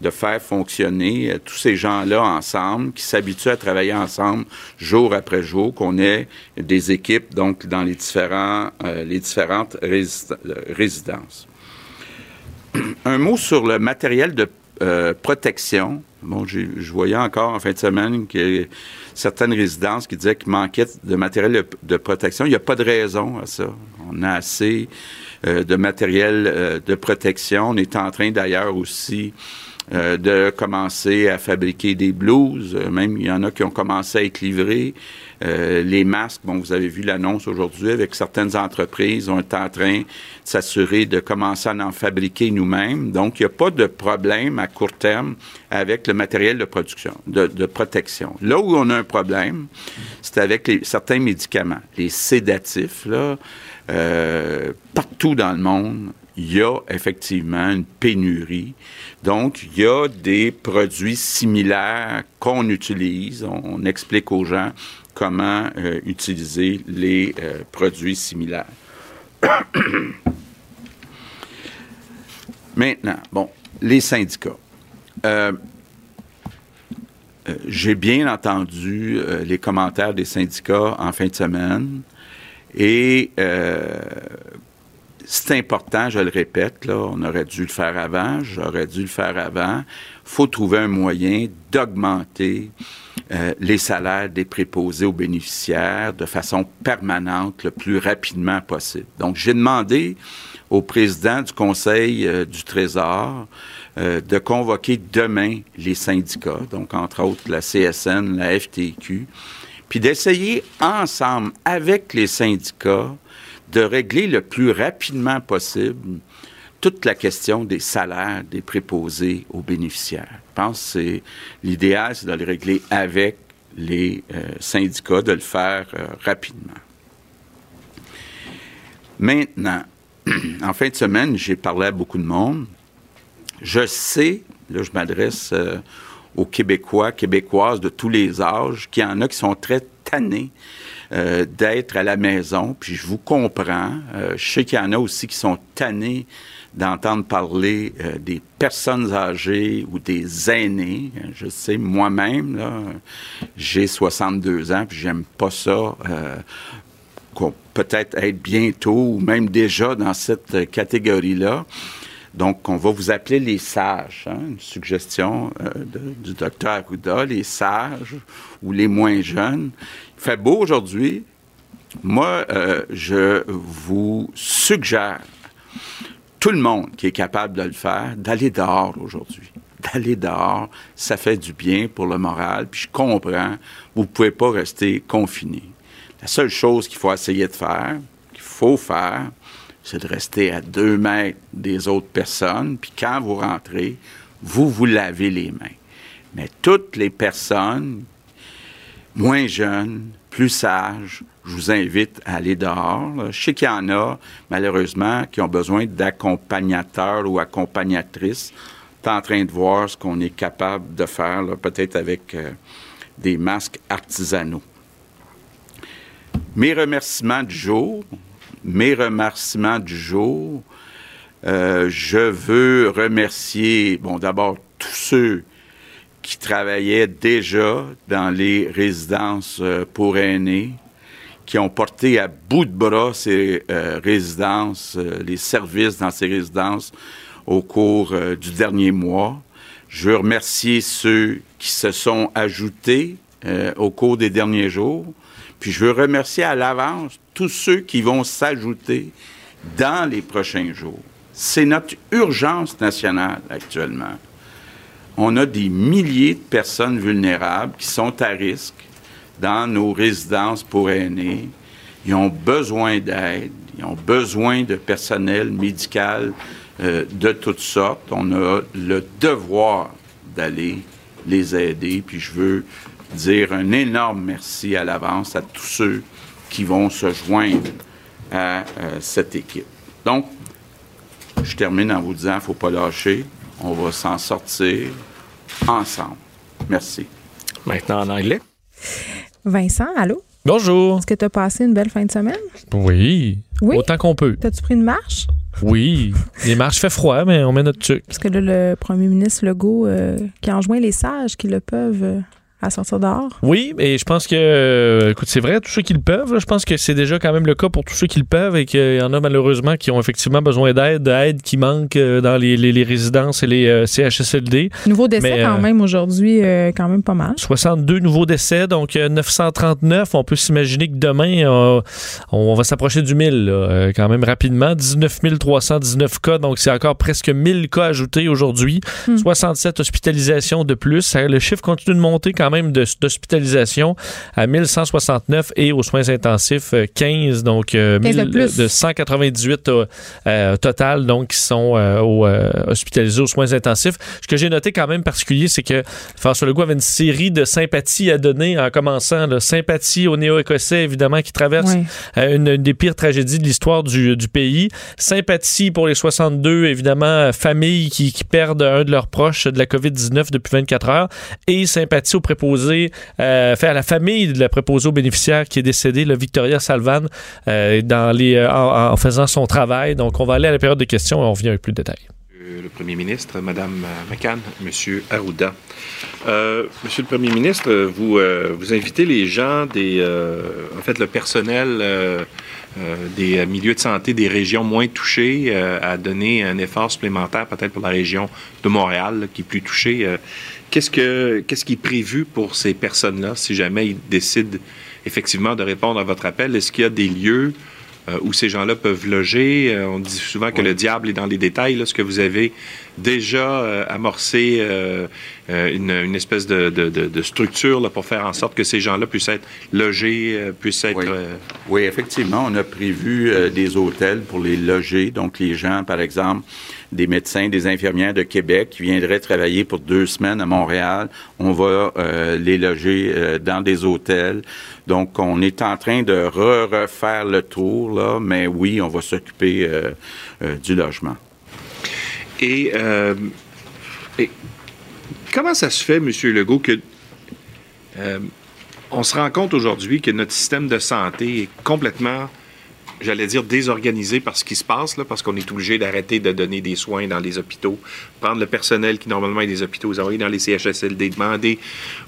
de faire fonctionner tous ces gens-là ensemble, qui s'habituent à travailler ensemble jour après jour, qu'on ait des équipes donc dans les différents les différentes résidences. Un mot sur le matériel de euh, protection. Bon, je voyais encore en fin de semaine que certaines résidences qui disaient qu'il manquait de matériel de, protection. Il n'y a pas de raison à ça. On a assez euh, de matériel euh, de protection. On est en train d'ailleurs aussi de commencer à fabriquer des blouses. Même, il y en a qui ont commencé à être livrés. Euh, les masques, bon, vous avez vu l'annonce aujourd'hui avec certaines entreprises, on est en train de s'assurer de commencer à en fabriquer nous-mêmes. Donc, il n'y a pas de problème à court terme avec le matériel de production, de, protection. Là où on a un problème, c'est avec certains médicaments, les sédatifs, là, partout dans le monde, il y a effectivement une pénurie. Donc, il y a des produits similaires qu'on utilise. On, explique aux gens comment euh, utiliser les euh, produits similaires. Maintenant, bon, les syndicats. Euh, j'ai bien entendu les commentaires des syndicats en fin de semaine et c'est important, je le répète, là, on aurait dû le faire avant, j'aurais dû le faire avant. Il faut trouver un moyen d'augmenter euh, les salaires des préposés aux bénéficiaires de façon permanente le plus rapidement possible. Donc, j'ai demandé au président du Conseil euh, du Trésor euh, de convoquer demain les syndicats, donc entre autres la CSN, la FTQ, puis d'essayer ensemble avec les syndicats de régler le plus rapidement possible toute la question des salaires des préposés aux bénéficiaires. Je pense que l'idéal, c'est de le régler avec les euh, syndicats, de le faire euh, rapidement. Maintenant, en fin de semaine, j'ai parlé à beaucoup de monde. Je sais, là, je m'adresse euh, aux Québécois, Québécoises de tous les âges, qu'il y en a qui sont très tannés d'être à la maison, puis je vous comprends. Je sais qu'il y en a aussi qui sont tannés d'entendre parler euh, des personnes âgées ou des aînés. Je sais, moi-même, j'ai 62 ans, puis j'aime pas ça. qu'on peut-être être bientôt ou même déjà dans cette catégorie-là. Donc, on va vous appeler les sages, hein, une suggestion du docteur Arruda, les sages ou les moins jeunes fait beau aujourd'hui. Moi, euh, je vous suggère, tout le monde qui est capable de le faire, d'aller dehors aujourd'hui. D'aller dehors, ça fait du bien pour le moral. Puis je comprends, vous ne pouvez pas rester confiné. La seule chose qu'il faut essayer de faire, qu'il faut faire, c'est de rester à deux mètres des autres personnes. Puis quand vous rentrez, vous vous lavez les mains. Mais toutes les personnes moins jeunes, plus sages, je vous invite à aller dehors. Je sais qu'il y en a, malheureusement, qui ont besoin d'accompagnateurs ou accompagnatrices. Tu en train de voir ce qu'on est capable de faire, peut-être avec euh, des masques artisanaux. Mes remerciements du jour, mes remerciements du jour, euh, je veux remercier, bon, d'abord tous ceux qui travaillaient déjà dans les résidences euh, pour aînés, qui ont porté à bout de bras ces euh, résidences, euh, les services dans ces résidences au cours du dernier mois. Je veux remercier ceux qui se sont ajoutés euh, au cours des derniers jours. Puis je veux remercier à l'avance tous ceux qui vont s'ajouter dans les prochains jours. C'est notre urgence nationale actuellement. On a des milliers de personnes vulnérables qui sont à risque dans nos résidences pour aînés. Ils ont besoin d'aide, ils ont besoin de personnel médical euh, de toutes sortes. On a le devoir d'aller les aider. Puis je veux dire un énorme merci à l'avance à tous ceux qui vont se joindre à euh, cette équipe. Donc, je termine en vous disant, il ne faut pas lâcher. On va s'en sortir ensemble. Merci. Maintenant en anglais. Vincent, allô? Bonjour. Est-ce que tu as passé une belle fin de semaine? Oui. Oui? Autant qu'on peut. T'as-tu pris une marche? Oui. Les marches fait froid, mais on met notre truc. Parce que là, le premier ministre Legault euh, qui enjoint les sages qui le peuvent euh, à sortir dehors? Oui, et je pense que, euh, écoute, c'est vrai, tous ceux qui le peuvent, là, je pense que c'est déjà quand même le cas pour tous ceux qui le peuvent et qu'il y en a malheureusement qui ont effectivement besoin d'aide, d'aide qui manque euh, dans les, les- les résidences et les euh, CHSLD. Nouveau décès Mais, quand même aujourd'hui, quand même pas mal. 62 nouveaux décès, donc euh, 939. On peut s'imaginer que demain, on va s'approcher du 1000 là, euh, quand même rapidement. 19 319 cas, donc c'est encore presque 1000 cas ajoutés aujourd'hui. Hmm. 67 hospitalisations de plus. Le chiffre continue de monter quand même de- d'hospitalisation à 1169 et aux soins intensifs euh, 15, donc euh, 15 de 1000 plus. de 198 euh, euh, total, donc qui sont euh, euh, hospitalisés aux soins intensifs. Ce que j'ai noté quand même particulier, c'est que François Legault avait une série de sympathies à donner en commençant. Là, sympathie aux néo-écossais, évidemment, qui traversent euh, une, une des pires tragédies de l'histoire du, du pays. Sympathie pour les 62, évidemment, euh, familles qui, qui perdent un de leurs proches de la COVID-19 depuis 24 heures. Et sympathie aux préposés, euh, à la famille de la préposée aux bénéficiaires qui est décédée, le Victoria Salvan, euh, dans les, euh, en, faisant son travail. Donc, on va aller à la période de questions et on revient avec plus de détails. Le Premier ministre, Mme McCann, M. Arruda. Monsieur le Premier ministre, vous, vous invitez les gens, en fait, le personnel des milieux de santé des régions moins touchées à donner un effort supplémentaire peut-être pour la région de Montréal qui est plus touchée. Qu'est-ce, que, qu'est-ce qui est prévu pour ces personnes-là si jamais ils décident effectivement de répondre à votre appel? Est-ce qu'il y a des lieux euh, où ces gens-là peuvent loger? Euh, on dit souvent que le diable est dans les détails. Est-ce que vous avez déjà euh, amorcé euh, euh, une, une espèce de, de- de- de structure là, pour faire en sorte que ces gens-là puissent être logés, puissent être... Oui. Oui, effectivement, on a prévu euh, des hôtels pour les loger. Donc, les gens, par exemple, des médecins, des infirmières de Québec qui viendraient travailler pour deux semaines à Montréal, on va euh, les loger euh, dans des hôtels. Donc, on est en train de re- refaire le tour, là, mais oui, on va s'occuper euh, du logement. Et, euh, et comment ça se fait, M. Legault, que euh, on se rend compte aujourd'hui que notre système de santé est complètement, j'allais dire, désorganisé par ce qui se passe, là, parce qu'on est obligé d'arrêter de donner des soins dans les hôpitaux, prendre le personnel qui normalement est des hôpitaux, envoyer dans les CHSLD, demander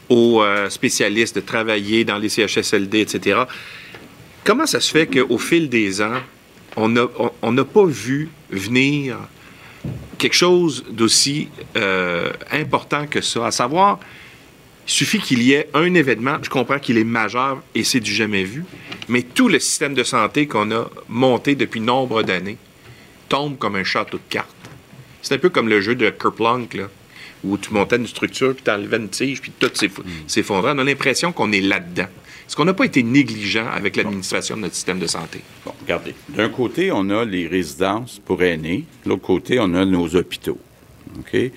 aux euh, spécialistes de travailler dans les CHSLD, etc. Comment ça se fait qu'au fil des ans, on n'a pas vu venir quelque chose d'aussi euh, important que ça, à savoir, il suffit qu'il y ait un événement, je comprends qu'il est majeur et c'est du jamais vu, mais tout le système de santé qu'on a monté depuis nombre d'années tombe comme un château de cartes. C'est un peu comme le jeu de Kerplunk, là, où tu montais une structure, puis tu enlevais une tige, puis tout s'eff- s'effondrait. On a l'impression qu'on est là-dedans. Est-ce qu'on n'a pas été négligent avec l'administration de notre système de santé? Bon, regardez. D'un côté, on a les résidences pour aînés. De l'autre côté, on a nos hôpitaux. OK?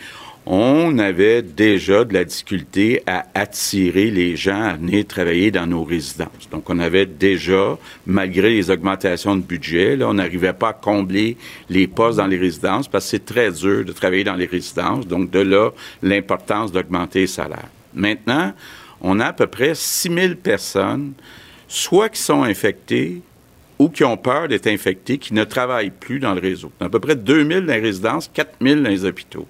On avait déjà de la difficulté à attirer les gens à venir travailler dans nos résidences. Donc, on avait déjà, malgré les augmentations de budget, on n'arrivait pas à combler les postes dans les résidences parce que c'est très dur de travailler dans les résidences. Donc, de là, l'importance d'augmenter les salaires. Maintenant, on a à peu près 6 000 personnes, soit qui sont infectées ou qui ont peur d'être infectés, qui ne travaillent plus dans le réseau. À peu près 2 000 dans les résidences, 4 000 dans les hôpitaux.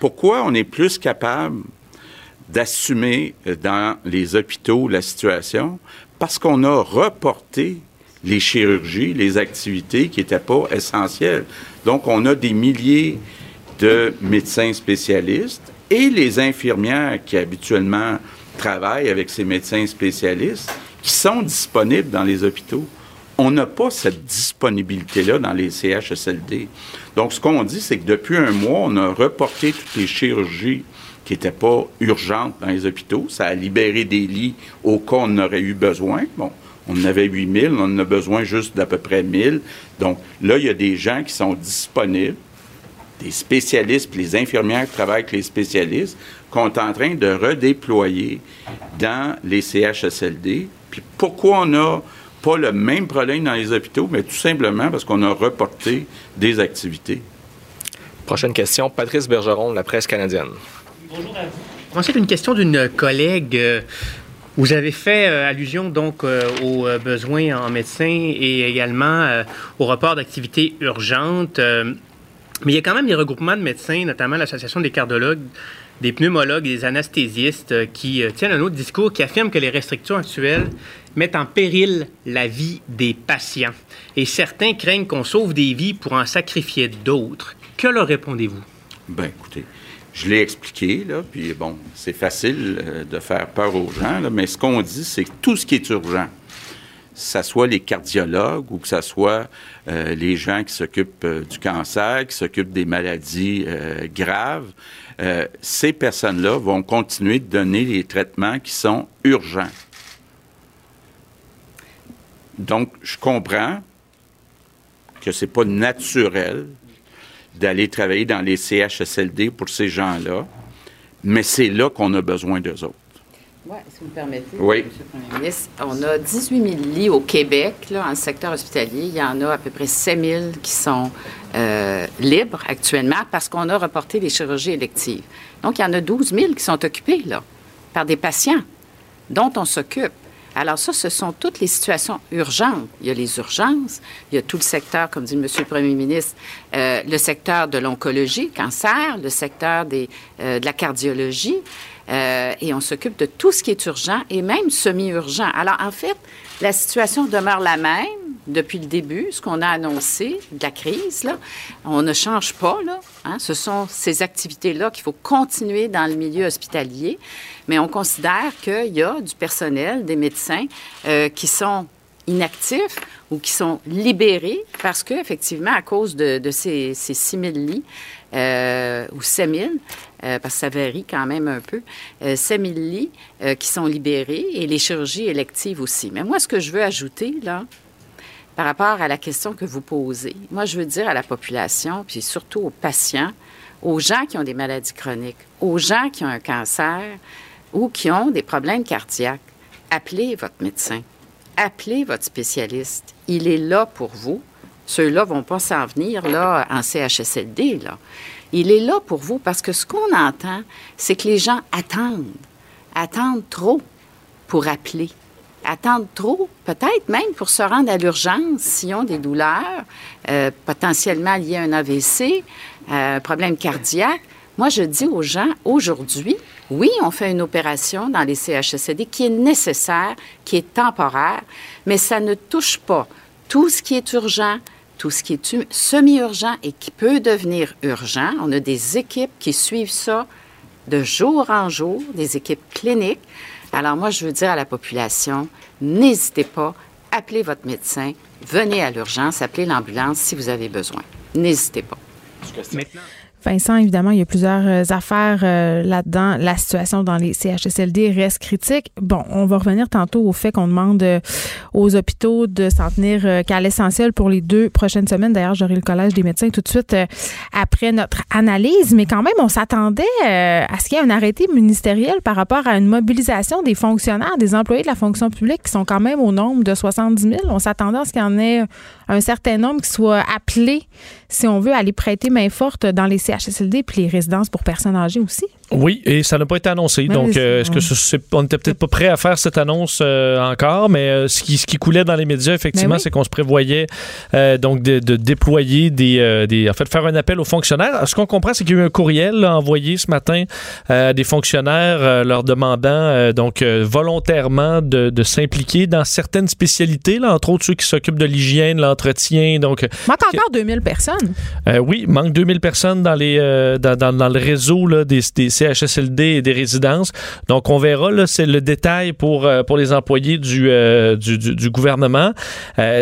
Pourquoi on est plus capable d'assumer euh, dans les hôpitaux la situation? Parce qu'on a reporté les chirurgies, les activités qui n'étaient pas essentielles. Donc, on a des milliers de médecins spécialistes et les infirmières qui habituellement travaillent avec ces médecins spécialistes qui sont disponibles dans les hôpitaux. On n'a pas cette disponibilité-là dans les CHSLD. Donc, ce qu'on dit, c'est que depuis un mois, on a reporté toutes les chirurgies qui n'étaient pas urgentes dans les hôpitaux. Ça a libéré des lits au cas où on aurait eu besoin. Bon, on en avait 8000, on en a besoin juste d'à peu près 1000. Donc, là, il y a des gens qui sont disponibles des spécialistes, puis les infirmières qui travaillent avec les spécialistes, qu'on est en train de redéployer dans les CHSLD. Puis pourquoi on n'a pas le même problème dans les hôpitaux? Mais tout simplement parce qu'on a reporté des activités. Prochaine question, Patrice Bergeron, la presse canadienne. Bonjour à vous. C'est une question d'une collègue. Euh, vous avez fait euh, allusion donc euh, aux besoins en médecins et également au report d'activités urgentes. Mais il y a quand même des regroupements de médecins, notamment l'Association des cardiologues, des pneumologues et des anesthésistes, euh, qui euh, tiennent un autre discours qui affirme que les restrictions actuelles mettent en péril la vie des patients. Et certains craignent qu'on sauve des vies pour en sacrifier d'autres. Que leur répondez-vous? Ben, écoutez, je l'ai expliqué, là, puis bon, c'est facile euh, de faire peur aux gens, mais ce qu'on dit, c'est que tout ce qui est urgent, que ce soit les cardiologues ou que ce soit euh, les gens qui s'occupent euh, du cancer, qui s'occupent des maladies euh, graves, ces personnes-là vont continuer de donner les traitements qui sont urgents. Donc, je comprends que c'est pas naturel d'aller travailler dans les CHSLD pour ces gens-là, mais c'est là qu'on a besoin d'eux autres. Oui, si vous me permettez, oui. M. le Premier ministre, on a 18 000 lits au Québec, là, en secteur hospitalier. Il y en a à peu près 7 000 qui sont euh, libres actuellement parce qu'on a reporté les chirurgies électives. Donc, il y en a 12 000 qui sont occupés, là, par des patients dont on s'occupe. Alors ça, ce sont toutes les situations urgentes. Il y a les urgences, il y a tout le secteur, comme dit M. le Premier ministre, euh, le secteur de l'oncologie, cancer, le secteur des, euh, de la cardiologie. Euh, et on s'occupe de tout ce qui est urgent et même semi-urgent. Alors, en fait, la situation demeure la même depuis le début, ce qu'on a annoncé de la crise. Là. On ne change pas. Là, hein. Ce sont ces activités-là qu'il faut continuer dans le milieu hospitalier. Mais on considère qu'il y a du personnel, des médecins euh, qui sont inactifs ou qui sont libérés parce qu'effectivement, à cause de, ces, ces 6 000 lits euh, ou 7 000, euh, parce que ça varie quand même un peu, euh, 000 lits qui sont libérés et les chirurgies électives aussi. Mais moi, ce que je veux ajouter, là, par rapport à la question que vous posez, moi, je veux dire à la population, puis surtout aux patients, aux gens qui ont des maladies chroniques, aux gens qui ont un cancer ou qui ont des problèmes cardiaques, appelez votre médecin, appelez votre spécialiste. Il est là pour vous. Ceux-là vont pas s'en venir là en CHSLD là. Il est là pour vous parce que ce qu'on entend, c'est que les gens attendent, attendent trop pour appeler, attendent trop, peut-être même pour se rendre à l'urgence s'ils ont des douleurs euh, potentiellement liées à un AVC, euh, un problème cardiaque. Moi, je dis aux gens, aujourd'hui, oui, on fait une opération dans les CHSLD qui est nécessaire, qui est temporaire, mais ça ne touche pas tout ce qui est urgent, tout ce qui est semi-urgent et qui peut devenir urgent. On a des équipes qui suivent ça de jour en jour, des équipes cliniques. Alors moi, je veux dire à la population, n'hésitez pas, appelez votre médecin, venez à l'urgence, appelez l'ambulance si vous avez besoin. N'hésitez pas. Maintenant. Vincent, évidemment, il y a plusieurs euh, affaires euh, là-dedans. La situation dans les CHSLD reste critique. Bon, on va revenir tantôt au fait qu'on demande euh, aux hôpitaux de s'en tenir qu'à l'essentiel pour les deux prochaines semaines. D'ailleurs, j'aurai le Collège des médecins tout de suite après notre analyse. Mais quand même, on s'attendait à ce qu'il y ait un arrêté ministériel par rapport à une mobilisation des fonctionnaires, des employés de la fonction publique qui sont quand même au nombre de 70 000. On s'attendait à ce qu'il y en ait un certain nombre qui soient appelés, si on veut, à aller prêter main forte dans les CHSLD puis les résidences pour personnes âgées aussi. Oui, et ça n'a pas été annoncé. donc, euh, est-ce que c'est, on n'était peut-être pas prêt à faire cette annonce euh, encore, mais euh, ce, qui, ce qui coulait dans les médias, effectivement, c'est qu'on se prévoyait donc de, de déployer des, des, en fait, faire un appel aux fonctionnaires. Ce qu'on comprend, c'est qu'il y a eu un courriel envoyé ce matin à des fonctionnaires leur demandant donc volontairement de, de s'impliquer dans certaines spécialités, là, entre autres ceux qui s'occupent de l'hygiène, l'entretien. Donc, manque encore 2000 personnes. oui, manque 2000 personnes dans les dans, dans, dans le réseau là, des, des CHSLD et des résidences. Donc, on verra, là, c'est le détail pour, euh, pour les employés du, du, du, gouvernement.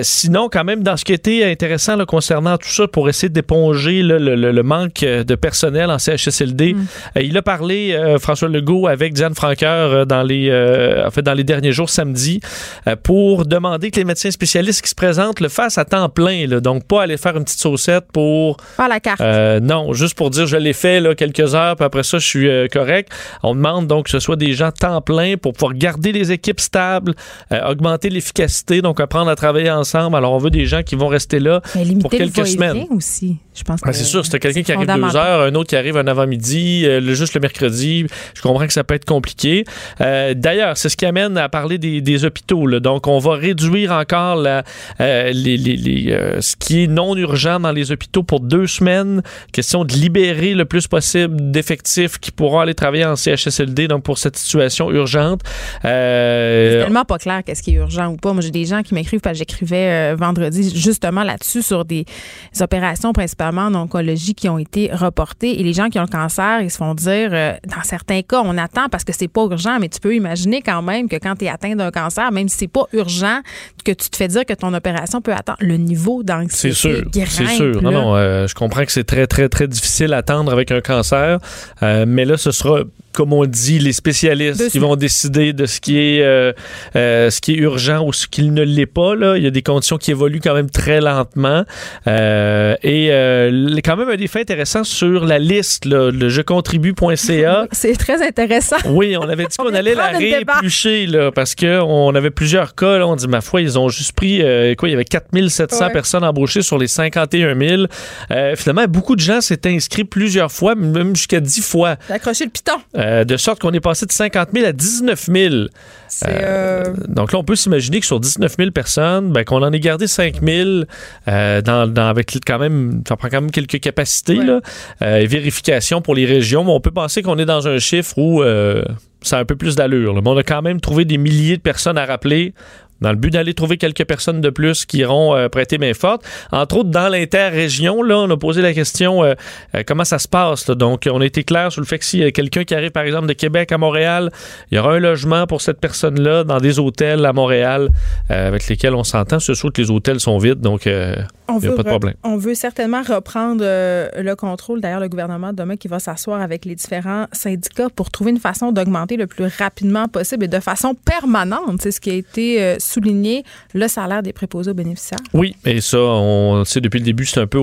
sinon, quand même, dans ce qui était intéressant là, concernant tout ça, pour essayer d'éponger le, le, le, manque de personnel en CHSLD, mm. il a parlé, François Legault, avec Diane Franqueur dans les, en fait, dans les derniers jours, samedi, pour demander que les médecins spécialistes qui se présentent le fassent à temps plein. Là, donc, pas aller faire une petite saucette pour... Faire la carte. non, juste pour dire je l'ai fait là, quelques heures, puis après ça, je suis euh, correct. On demande donc que ce soit des gens temps plein pour pouvoir garder les équipes stables, euh, augmenter l'efficacité, donc apprendre à travailler ensemble. Alors, on veut des gens qui vont rester là pour quelques semaines. aussi, je pense. Ah, c'est sûr, c'est quelqu'un qui arrive deux heures, un autre qui arrive un avant-midi, euh, juste le mercredi. Je comprends que ça peut être compliqué. D'ailleurs, c'est ce qui amène à parler des, hôpitaux. Donc, on va réduire encore la, les, les, ce qui est non urgent dans les hôpitaux pour deux semaines. Question de libérer le plus possible d'effectifs qui pourront aller travailler en CHSLD, donc pour cette situation urgente. Euh, c'est tellement pas clair qu'est-ce qui est urgent ou pas. Moi, j'ai des gens qui m'écrivent, parce que j'écrivais euh, vendredi justement là-dessus sur des opérations principalement en oncologie qui ont été reportées. Et les gens qui ont le cancer, ils se font dire, euh, dans certains cas, on attend parce que c'est pas urgent, mais tu peux imaginer quand même que quand tu es atteint d'un cancer, même si c'est pas urgent, que tu te fais dire que ton opération peut attendre, le niveau d'anxiété C'est sûr, c'est sûr. Non, non, je comprends que c'est très, très, très difficile à attendre avec un cancer. Mais là, ce sera comme on dit, les spécialistes qui vont décider de ce qui est euh, euh, ce qui est urgent ou ce qui ne l'est pas. Là. Il y a des conditions qui évoluent quand même très lentement. Euh, et quand même un des faits intéressants sur la liste, là, le jecontribue.ca. C'est très intéressant. Oui, on avait dit qu'on allait la rééplucher là, parce qu'on avait plusieurs cas. Là, on dit, ma foi, ils ont juste pris, quoi, il y avait 4700 personnes embauchées sur les 51 000. finalement, beaucoup de gens s'étaient inscrits plusieurs fois, même jusqu'à 10 fois. Accrocher le piton. Euh, de sorte qu'on est passé de 50 000 à 19 000. Euh, euh, donc là, on peut s'imaginer que sur 19 000 personnes, ben, qu'on en ait gardé 5 000 dans, avec quand même, ça prend quand même quelques capacités là, et vérification pour les régions. Mais on peut penser qu'on est dans un chiffre où ça a un peu plus d'allure. Mais on a quand même trouvé des milliers de personnes à rappeler dans le but d'aller trouver quelques personnes de plus qui iront euh, prêter main forte. Entre autres, dans l'interrégion, là, on a posé la question euh, euh, comment ça se passe. Donc, on a été clair sur le fait que s'il y a quelqu'un qui arrive, par exemple, de Québec à Montréal, il y aura un logement pour cette personne-là dans des hôtels à Montréal avec lesquels on s'entend. Ce soit que les hôtels sont vides, donc il n'y a pas de problème. On veut certainement reprendre le contrôle. D'ailleurs, le gouvernement demain qui va s'asseoir avec les différents syndicats pour trouver une façon d'augmenter le plus rapidement possible et de façon permanente. C'est ce qui a été souligner le salaire des préposés aux bénéficiaires. Oui, et ça, on le sait depuis le début, c'est un peu,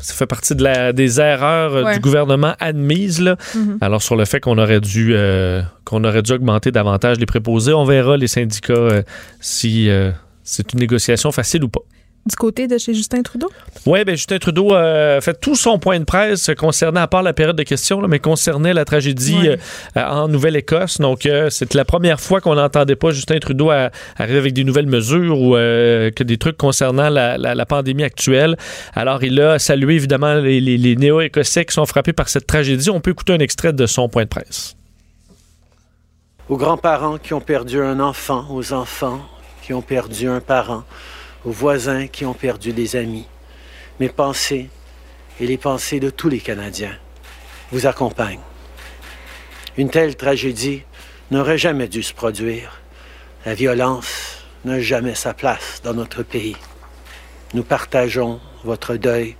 ça fait partie de la, des erreurs du gouvernement admises. Là. Mm-hmm. Alors sur le fait qu'on aurait dû euh, qu'on aurait dû augmenter davantage les préposés, on verra les syndicats euh, si euh, c'est une négociation facile ou pas du côté de chez Justin Trudeau? Oui, bien, Justin Trudeau a fait tout son point de presse concernant, à part la période de questions, mais concernait la tragédie euh, en Nouvelle-Écosse. Donc, euh, c'est la première fois qu'on n'entendait pas Justin Trudeau arriver avec des nouvelles mesures ou euh, que des trucs concernant la, pandémie actuelle. Alors, il a salué évidemment les, les néo-écossais qui sont frappés par cette tragédie. On peut écouter un extrait de son point de presse. Aux grands-parents qui ont perdu un enfant, aux enfants qui ont perdu un parent aux voisins qui ont perdu des amis. Mes pensées et les pensées de tous les Canadiens vous accompagnent. Une telle tragédie n'aurait jamais dû se produire. La violence n'a jamais sa place dans notre pays. Nous partageons votre deuil.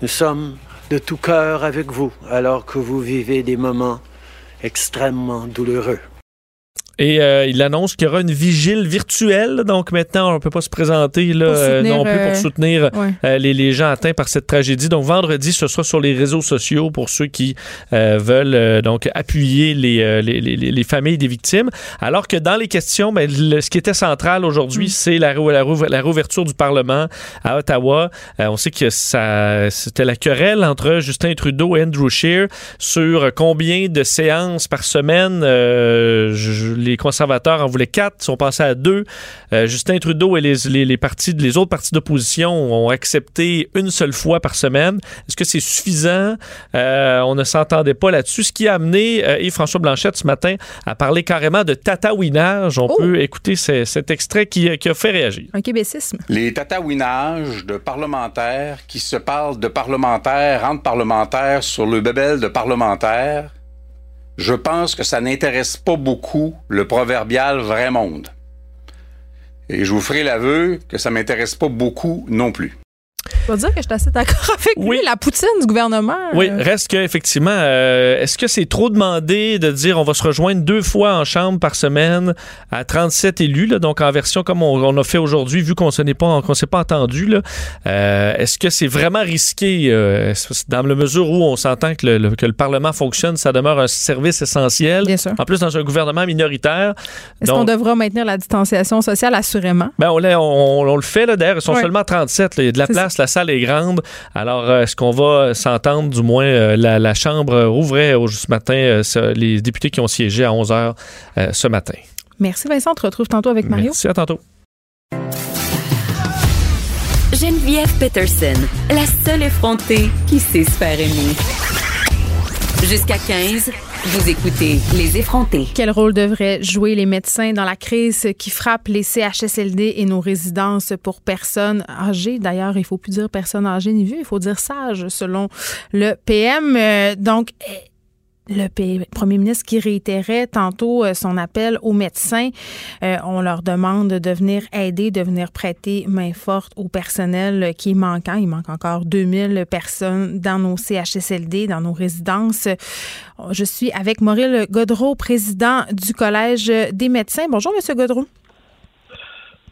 Nous sommes de tout cœur avec vous alors que vous vivez des moments extrêmement douloureux. Et euh, il annonce qu'il y aura une vigile virtuelle. Donc maintenant, on ne peut pas se présenter là, euh, non plus pour euh, soutenir les, les, gens atteints par cette tragédie. Donc vendredi, ce sera sur les réseaux sociaux pour ceux qui veulent donc appuyer les, les, les, familles des victimes. Alors que dans les questions, ben, ce qui était central aujourd'hui, mm. c'est la, la, la, réouverture du Parlement à Ottawa. on sait que ça, c'était la querelle entre Justin Trudeau et Andrew Scheer sur combien de séances par semaine. Je, les conservateurs en voulaient quatre, sont passés à deux. Euh, Justin Trudeau et les, les, partis, les autres partis d'opposition ont accepté une seule fois par semaine. Est-ce que c'est suffisant? Euh, on ne s'entendait pas là-dessus. Ce qui a amené euh, et François Blanchette ce matin à parler carrément de tatouinage. On oh! peut écouter cet extrait qui, a fait réagir. Un québécisme. Les tatouinages de parlementaires qui se parlent de parlementaires entre parlementaires sur le bébel de parlementaires je pense que ça n'intéresse pas beaucoup le proverbial vrai monde. Et je vous ferai l'aveu que ça m'intéresse pas beaucoup non plus. Je dois dire que je suis assez d'accord avec lui. La poutine du gouvernement. Oui, reste que effectivement, euh, est-ce que c'est trop demandé de dire on va se rejoindre deux fois en chambre par semaine à 37 élus, là, donc en version comme on, on a fait aujourd'hui, vu qu'on ne pas, qu'on s'est pas entendu. là, euh, est-ce que c'est vraiment risqué euh, dans la mesure où on s'entend que le, le- que le Parlement fonctionne, ça demeure un service essentiel. Bien sûr. En plus, dans un gouvernement minoritaire. Est-ce qu'on devra maintenir la distanciation sociale? Assurément? ben, on, l'a- on- on le fait, là, d'ailleurs. Ils sont seulement 37. là. Il y a de la place, la salle est grande. Alors, euh, est-ce qu'on va s'entendre, du moins, euh, la, la Chambre euh, rouvrait au- ce matin euh, les députés qui ont siégé à 11 h ce matin. Merci Vincent. On te retrouve tantôt avec Mario. Merci, à tantôt. Geneviève Peterson, la seule effrontée qui sait se faire aimer. Jusqu'à 15, vous écoutez Les effrontés. Quel rôle devraient jouer les médecins dans la crise qui frappe les CHSLD et nos résidences pour personnes âgées? D'ailleurs, il faut plus dire personnes âgées ni vues, il faut dire sages selon le PM. Euh, donc, le premier ministre qui réitérait tantôt euh, son appel aux médecins. Euh, on leur demande de venir aider, de venir prêter main forte au personnel qui est manquant. Il manque encore 2000 personnes dans nos CHSLD, dans nos résidences. Je suis avec Maurice Godreau, président du Collège des médecins. Bonjour, Monsieur Godreau.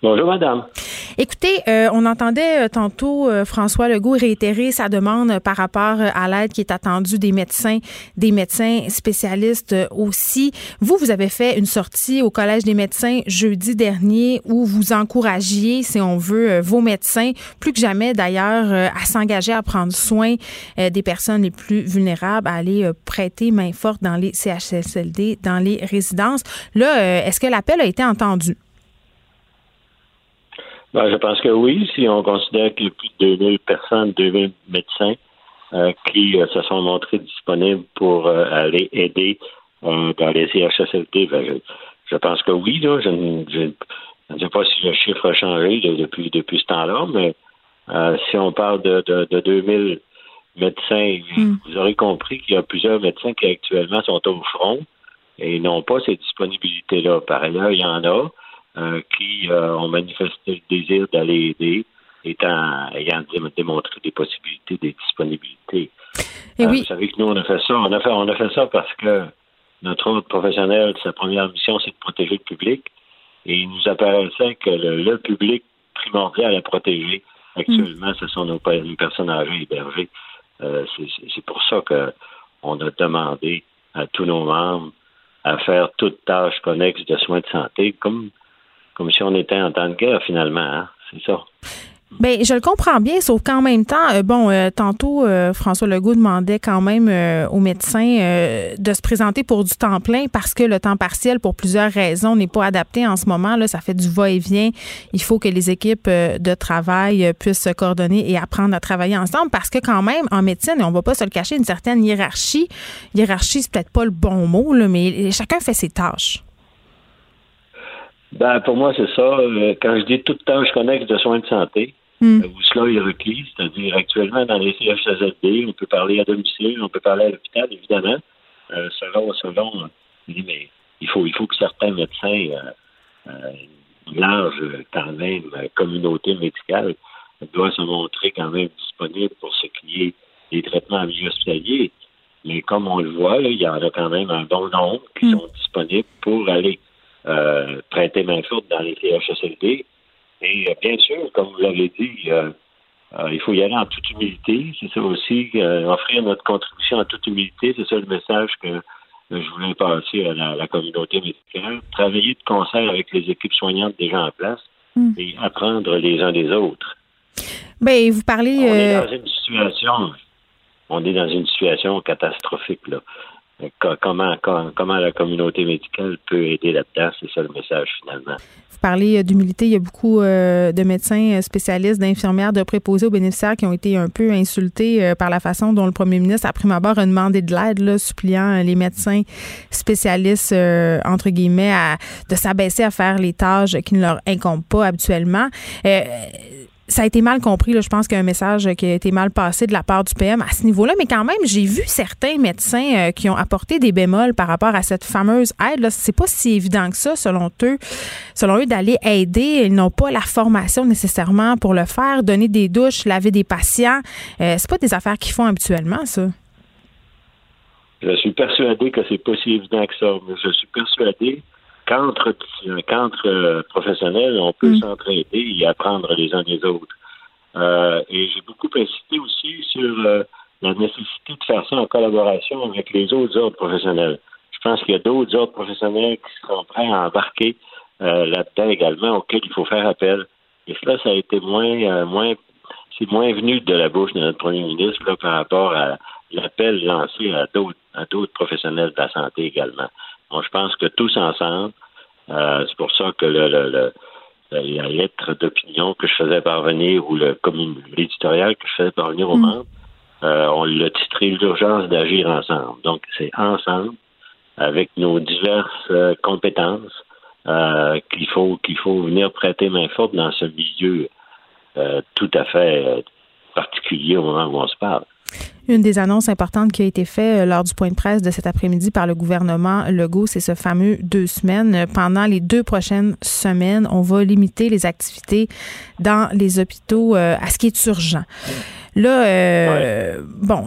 Bonjour, madame. Écoutez, euh, on entendait euh, tantôt euh, François Legault réitérer sa demande par rapport euh, à l'aide qui est attendue des médecins, des médecins spécialistes euh, aussi. Vous, vous avez fait une sortie au Collège des médecins jeudi dernier où vous encouragiez, si on veut, vos médecins, plus que jamais d'ailleurs, à s'engager à prendre soin des personnes les plus vulnérables, à aller prêter main forte dans les CHSLD, dans les résidences. Là, est-ce que l'appel a été entendu? Ben, je pense que oui, si on considère qu'il y a plus de 2000 personnes, 2000 médecins euh, qui euh, se sont montrés disponibles pour euh, aller aider dans les CHSLD, ben, je, je pense que oui. Là, je, ne- je- je ne sais pas si le chiffre a changé de- depuis, depuis ce temps-là, mais si on parle de, de, de 2000 médecins, vous aurez compris qu'il y a plusieurs médecins qui actuellement sont au front et n'ont pas ces disponibilités-là. Par ailleurs, il y en a qui euh, ont manifesté le désir d'aller aider, étant, ayant dé- démontré des possibilités, des disponibilités. Et Euh, oui. Vous savez que nous, on a fait ça. On a fait, on a fait ça parce que notre autre professionnel, sa première mission, c'est de protéger le public. Et il nous apparaissait que le, le public primordial à protéger actuellement, ce sont nos, pe- nos personnes âgées hébergées. Euh, c'est- pour ça que on a demandé à tous nos membres à faire toute tâche connexe de soins de santé, comme, comme si on était en temps de guerre finalement. hein. C'est ça. Ben, je le comprends bien, sauf qu'en même temps, euh, bon, euh, tantôt, euh, François Legault demandait quand même aux médecins de se présenter pour du temps plein parce que le temps partiel, pour plusieurs raisons, n'est pas adapté en ce moment. Là, ça fait du va-et-vient. Il faut que les équipes de travail puissent se coordonner et apprendre à travailler ensemble parce que quand même, en médecine, on va pas se le cacher, une certaine hiérarchie. Hiérarchie, c'est peut-être pas le bon mot, mais chacun fait ses tâches. Ben, pour moi, c'est ça. Euh, Quand je dis toute tâche connexe de soins de santé, Hmm. euh, où cela est requis, c'est-à-dire actuellement dans les CHSLD, on peut parler à domicile, on peut parler à l'hôpital, évidemment, euh, selon, selon, je mais il faut, il faut que certains médecins, euh, euh, une large, quand même, communauté médicale, doit se montrer quand même disponible pour ce qui est des traitements en milieu hospitalier. Mais comme on le voit, là, il y en a quand même un bon nombre qui sont disponibles pour aller euh, prêter main forte dans les CHSLD. Et euh, bien sûr, comme vous l'avez dit, euh, euh, il faut y aller en toute humilité. C'est ça aussi, offrir notre contribution en toute humilité. C'est ça le message que je voulais passer à la, la communauté médicale. Travailler de concert avec les équipes soignantes déjà en place Mm. et apprendre les uns des autres. Ben, vous parlez. On est dans une situation, on est dans une situation catastrophique là. Co- Comment, co- comment la communauté médicale peut aider là-dedans, c'est ça le message finalement. Vous parlez euh, d'humilité. Il y a beaucoup euh, de médecins euh, spécialistes, d'infirmières, de préposés aux bénéficiaires qui ont été un peu insultés par la façon dont le premier ministre, à prime abord, a demandé de l'aide, suppliant les médecins spécialistes, entre guillemets, à, de s'abaisser à faire les tâches qui ne leur incombent pas habituellement. Ça a été mal compris. Je pense qu'il y a un message qui a été mal passé de la part du PM à ce niveau-là. Mais quand même, j'ai vu certains médecins euh, qui ont apporté des bémols par rapport à cette fameuse aide. C'est pas si évident que ça, selon eux, selon eux, d'aller aider. Ils n'ont pas la formation nécessairement pour le faire. Donner des douches, laver des patients, euh, c'est pas des affaires qu'ils font habituellement, ça. Je suis persuadé que c'est pas si évident que ça. Mais je suis persuadé qu'entre euh, professionnels, on peut mm. s'entraider et apprendre les uns des autres. Euh, et j'ai beaucoup insisté aussi sur euh, la nécessité de faire ça en collaboration avec les autres ordres professionnels. Je pense qu'il y a d'autres ordres professionnels qui seront prêts à embarquer là-dedans également, auxquels il faut faire appel. Et cela, ça a été moins, moins, c'est moins venu de la bouche de notre premier ministre là, par rapport à l'appel lancé à d'autres, à d'autres professionnels de la santé également je pense que tous ensemble, euh, c'est pour ça que le, la lettre d'opinion que je faisais parvenir ou le l'éditorial que je faisais parvenir aux mm. membres, euh, on l'a titré l'urgence d'agir ensemble. Donc, c'est ensemble, avec nos diverses euh, compétences, qu'il faut qu'il faut venir prêter main forte dans ce milieu tout à fait particulier au moment où on se parle. Une des annonces importantes qui a été faite euh, lors du point de presse de cet après-midi par le gouvernement Legault, c'est ce fameux deux semaines. Pendant les deux prochaines semaines, on va limiter les activités dans les hôpitaux euh, à ce qui est urgent. Là, euh, bon,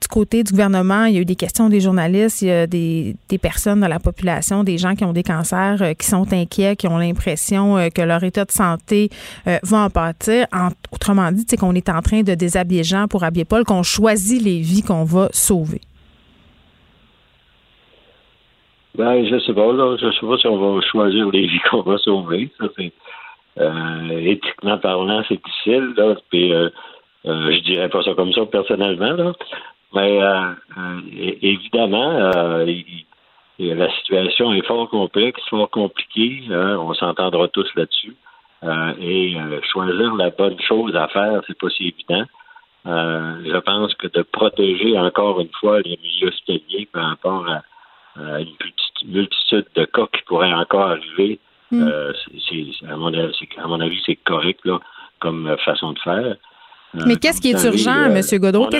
du côté du gouvernement, il y a eu des questions des journalistes, il y a des, des personnes dans la population, des gens qui ont des cancers, qui sont inquiets, qui ont l'impression que leur état de santé va en pâtir. autrement dit, c'est qu'on est en train de déshabiller gens pour habiller Paul, qu'on choisit les vies qu'on va sauver? Ben, je sais pas, là. Je sais pas si on va choisir les vies qu'on va sauver. Euh, éthiquement parlant, c'est difficile, là. Puis, euh, euh, je dirais pas ça comme ça personnellement, là. Mais, évidemment, la situation est fort complexe, fort compliquée. Hein. on s'entendra tous là-dessus. et choisir la bonne chose à faire, c'est pas si évident. Euh, je pense que de protéger encore une fois les milieux hospitaliers par rapport à, une petite multitude de cas qui pourraient encore arriver, mm. euh, c'est, à, mon avis, c'est correct là, comme façon de faire. Euh, Mais qu'est-ce qui est urgent, M. Godreau?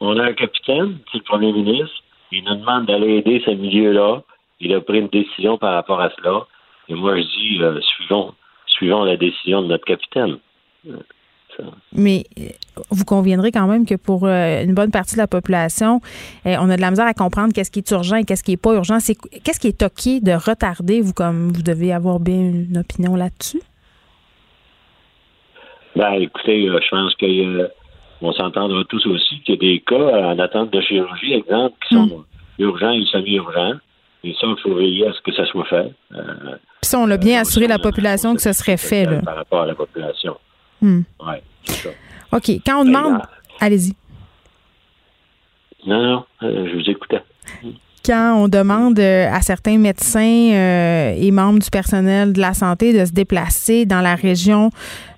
On a, un capitaine, c'est le premier ministre. Il nous demande d'aller aider ce milieu-là. Il a pris une décision par rapport à cela. Et moi, je dis, suivons, suivons la décision de notre capitaine. Mais euh, vous conviendrez quand même que pour euh, une bonne partie de la population, euh, on a de la misère à comprendre qu'est-ce qui est urgent et qu'est-ce qui n'est pas urgent. C'est qu'est-ce qui est toqué de retarder, vous comme vous devez avoir bien une opinion là-dessus? Ben, écoutez, je pense qu'on s'entendra tous aussi qu'il y a des cas en attente de chirurgie, exemple, qui sont hmm. urgents et semi-urgents. Et ça, il faut veiller à ce que ça soit fait. Puis ça, on l'a bien assuré la population que ce serait fait. Là. Par rapport à la population. Hmm. OK. Quand on demande. Allez-y. Non, non, euh, je vous écoutais. Quand on demande euh, à certains médecins euh, et membres du personnel de la santé de se déplacer dans la région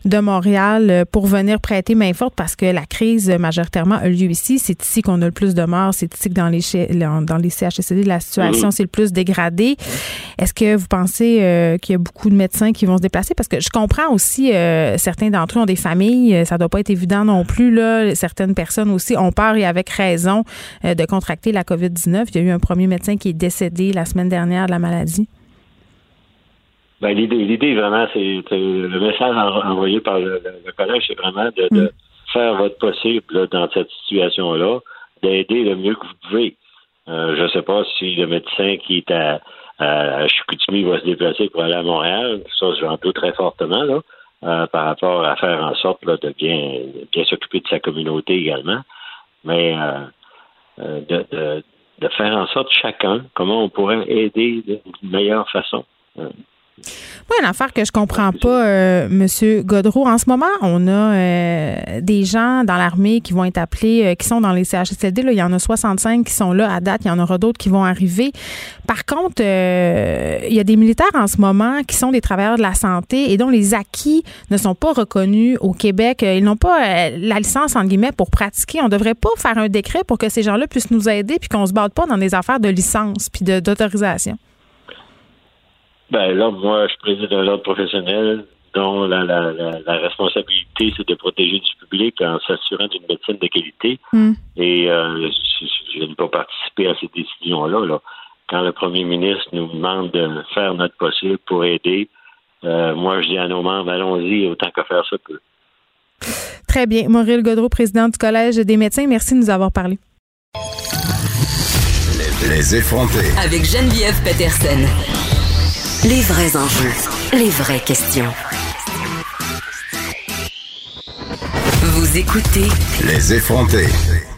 de Montréal euh, pour venir prêter main forte parce que la crise majoritairement a lieu ici. C'est ici qu'on a le plus de morts. C'est ici que dans les, dans les CHSLD, la situation s'est le plus dégradée. Est-ce que vous pensez euh, qu'il y a beaucoup de médecins qui vont se déplacer? Parce que je comprends aussi, euh, certains d'entre eux ont des familles. Ça doit pas être évident non plus. Là. Certaines personnes aussi ont peur et avec raison de contracter la COVID-19. Il y a eu un premier médecin qui est décédé la semaine dernière de la maladie. Ben, l'idée, l'idée vraiment, c'est le message envoyé par le, collège, c'est vraiment de, mm. faire votre possible dans cette situation-là, d'aider le mieux que vous pouvez. Euh, je ne sais pas si le médecin qui est à, à Chicoutimi va se déplacer pour aller à Montréal. Ça, j'en doute très fortement là, euh, par rapport à faire en sorte de bien, bien s'occuper de sa communauté également. Mais euh, de, de, de, faire en sorte chacun comment on pourrait aider d'une meilleure façon. Oui, une affaire que je comprends pas, euh, Monsieur Godreau. En ce moment, on a euh, des gens dans l'armée qui vont être appelés, euh, qui sont dans les CHSLD. Il y en a 65 qui sont là à date. Il y en aura d'autres qui vont arriver. Par contre, il y a des militaires en ce moment qui sont des travailleurs de la santé et dont les acquis ne sont pas reconnus au Québec. Ils n'ont pas la licence, en guillemets, pour pratiquer. On devrait pas faire un décret pour que ces gens-là puissent nous aider puis qu'on se batte pas dans des affaires de licence puis d'autorisation. Ben là, moi, je préside un ordre professionnel dont la, la, la, responsabilité, c'est de protéger du public en s'assurant d'une médecine de qualité. Hmm. Et euh, je, n'ai pas participé à ces décisions-là. Là. Quand le premier ministre nous demande de faire notre possible pour aider, euh, moi, je dis à nos membres, allons-y autant qu'à faire ça peut. Très bien. Maurice Godreau, président du Collège des médecins, merci de nous avoir parlé. Les effronter. Avec Geneviève Peterson. Les vrais enjeux, les vraies questions. Vous écoutez. Les effronter.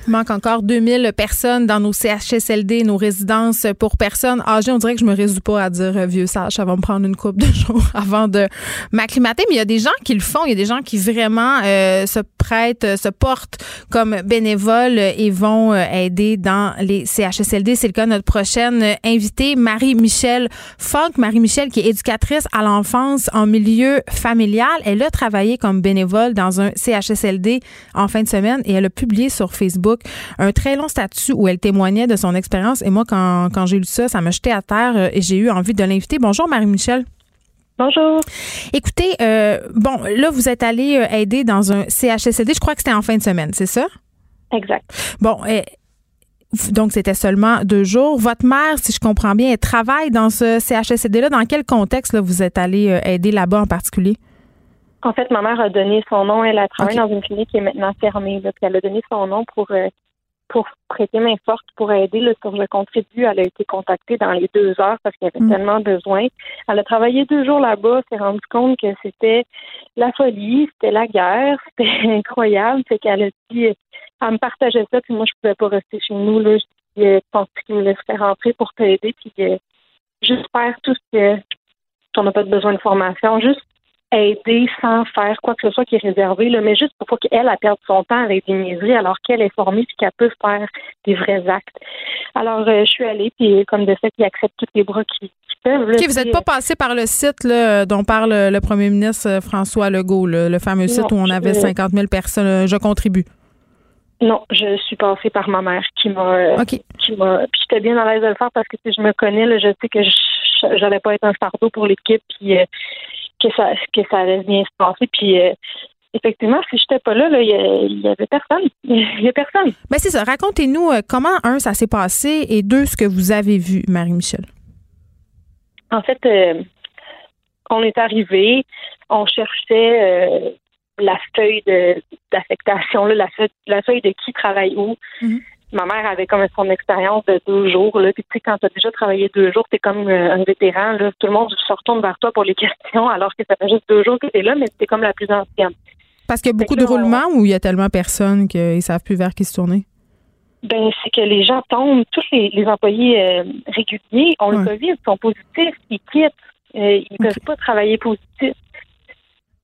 Manque encore 2000 personnes dans nos CHSLD, nos résidences pour personnes âgées. On dirait que je me résous pas à dire euh, vieux sage. Ça va me prendre une coupe de jours avant de m'acclimater. Mais il y a des gens qui le font. Il y a des gens qui vraiment euh, se prêtent, euh, se portent comme bénévoles et vont aider dans les CHSLD. C'est le cas de notre prochaine invitée, Marie-Michel Funk. Marie-Michel qui est éducatrice à l'enfance en milieu familial. Elle a travaillé comme bénévole dans un CHSLD en fin de semaine et elle a publié sur Facebook un très long statut où elle témoignait de son expérience. Et moi, quand, quand j'ai lu ça, ça m'a jeté à terre euh, et j'ai eu envie de l'inviter. Bonjour, Marie-Michel. Bonjour. Écoutez, euh, bon, là, vous êtes allé euh, aider dans un CHSLD. Je crois que c'était en fin de semaine, c'est ça? Exact. Bon, donc c'était seulement deux jours. Votre mère, si je comprends bien, elle travaille dans ce CHSLD-là. Dans quel contexte là, vous êtes allé aider là-bas en particulier? En fait, ma mère a donné son nom. Elle a travaillé dans une clinique qui est maintenant fermée. Là, puis elle a donné son nom pour euh, pour prêter main forte, pour aider le sur le contribue. Elle a été contactée dans les deux heures parce qu'il y avait mm. tellement besoin. Elle a travaillé deux jours là-bas, s'est rendue compte que c'était la folie, c'était la guerre, c'était incroyable. C'est qu'elle a dit, elle me partageait ça, puis moi je pouvais pas rester chez nous. Là, je pense qu'il me laisserait rentrer pour t'aider, puis euh, juste faire tout ce que on n'a pas besoin de formation, juste aider sans faire quoi que ce soit qui est réservé, là, mais juste pour pas qu'elle perde son temps avec des niaiseries alors qu'elle est formée et qu'elle peut faire des vrais actes. Alors, euh, je suis allée, puis comme de fait, ils acceptent tous les bras qui, peuvent. OK, vous n'êtes pas passé par le site là, dont parle le premier ministre euh, François Legault, le fameux site où on avait 50 000 personnes. Euh, je contribue. Non, je suis passée par ma mère qui m'a qui m'a puis j'étais bien à l'aise de le faire parce que si je me connais, là, je sais que je n'allais pas être un fardeau pour l'équipe puis que ça que ça allait bien se passer. Puis euh, effectivement, si j'étais pas là, il y, avait personne. Il y a personne. Ben c'est ça. Racontez-nous euh, comment un ça s'est passé et deux ce que vous avez vu, Marie-Michel. En fait, euh, on est arrivé, on cherchait la feuille d'affectation, la, feuille, la feuille de qui travaille où. Mm-hmm ma mère avait comme son expérience de deux jours. Là. Puis tu sais, quand tu as déjà travaillé deux jours, tu es comme euh, un vétéran. Là. Tout le monde se retourne vers toi pour les questions, alors que ça fait juste deux jours que tu es là, mais tu comme la plus ancienne. Parce qu'il y a beaucoup de roulements ou il y a tellement personne qu'ils ne savent plus vers qui se tourner? Ben, c'est que les gens tombent, tous les, employés euh, réguliers ont le COVID, sont positifs, ils quittent, euh, ils ne peuvent pas travailler positif.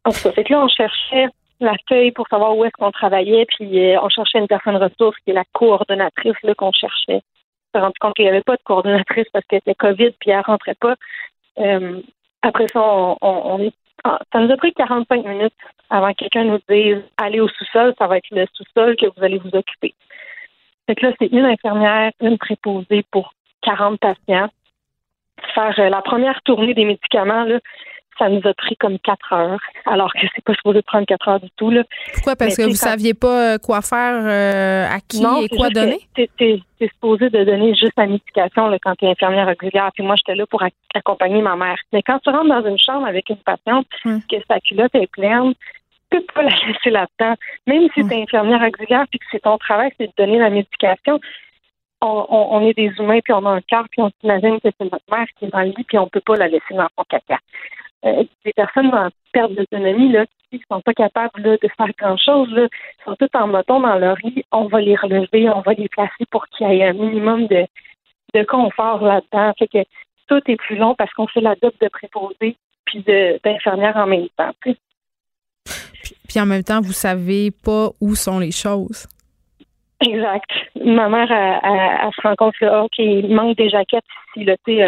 En tout cas, fait que là, on cherchait la feuille pour savoir où est-ce qu'on travaillait, puis euh, on cherchait une personne ressource qui est la coordonnatrice qu'on cherchait. On s'est rendu compte qu'il n'y avait pas de coordonnatrice parce que c'était COVID, puis elle rentrait pas. Euh, après ça, on, ah, ça nous a pris 45 minutes avant que quelqu'un nous dise allez au sous-sol, ça va être le sous-sol que vous allez vous occuper. Fait que là, c'est une infirmière, une préposée pour 40 patients. Faire euh, la première tournée des médicaments, là, ça nous a pris comme quatre heures, alors que c'est pas supposé prendre quatre heures du tout. Là. Pourquoi? Parce que vous saviez pas euh, quoi faire, euh, à qui et quoi donner? C'est supposé de donner juste la médication là, quand tu es infirmière régulière. Puis moi, j'étais là pour accompagner ma mère. Mais quand tu rentres dans une chambre avec une patiente, hum. que sa culotte est pleine, tu peux pas la laisser là-dedans. Même si hum. tu es infirmière régulière puis que c'est ton travail, c'est de donner la médication, on, est des humains, puis on a un cœur, puis on s'imagine que c'est notre mère qui est dans le lit, puis on peut pas la laisser dans son caca. Euh, des personnes en perte d'autonomie, là, qui sont pas capables de faire grand-chose, là, sont toutes en moton dans leur lit, on va les relever, on va les placer pour qu'il y ait un minimum de, de confort là-dedans. Fait que tout est plus long parce qu'on fait la double de préposés puis d'infirmière en même temps. Puis, puis en même temps, vous savez pas où sont les choses. Exact. Ma mère, elle, se rend compte que, OK, il manque des jaquettes ici, là, tu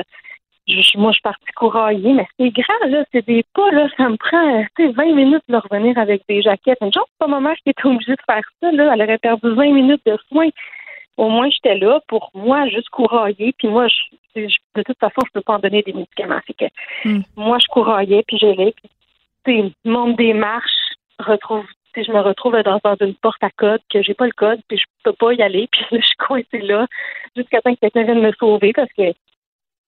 je, moi, je suis partie courailler, mais c'est grand, là, c'est des pas, là, ça me prend, tu 20 minutes de revenir avec des jaquettes. Une chance, c'est pas ma mère qui était obligée de faire ça, là, elle aurait perdu 20 minutes de soins. Au moins, j'étais là pour moi, juste courailler, puis moi, je, de toute façon, je peux pas en donner des médicaments. C'est que hmm. moi, je couraillais, puis j'allais, puis tu monte des marches, retrouve je me retrouve dans, une porte à code, que j'ai pas le code, puis je peux pas y aller, puis je suis coincée là jusqu'à temps que quelqu'un vienne me sauver parce que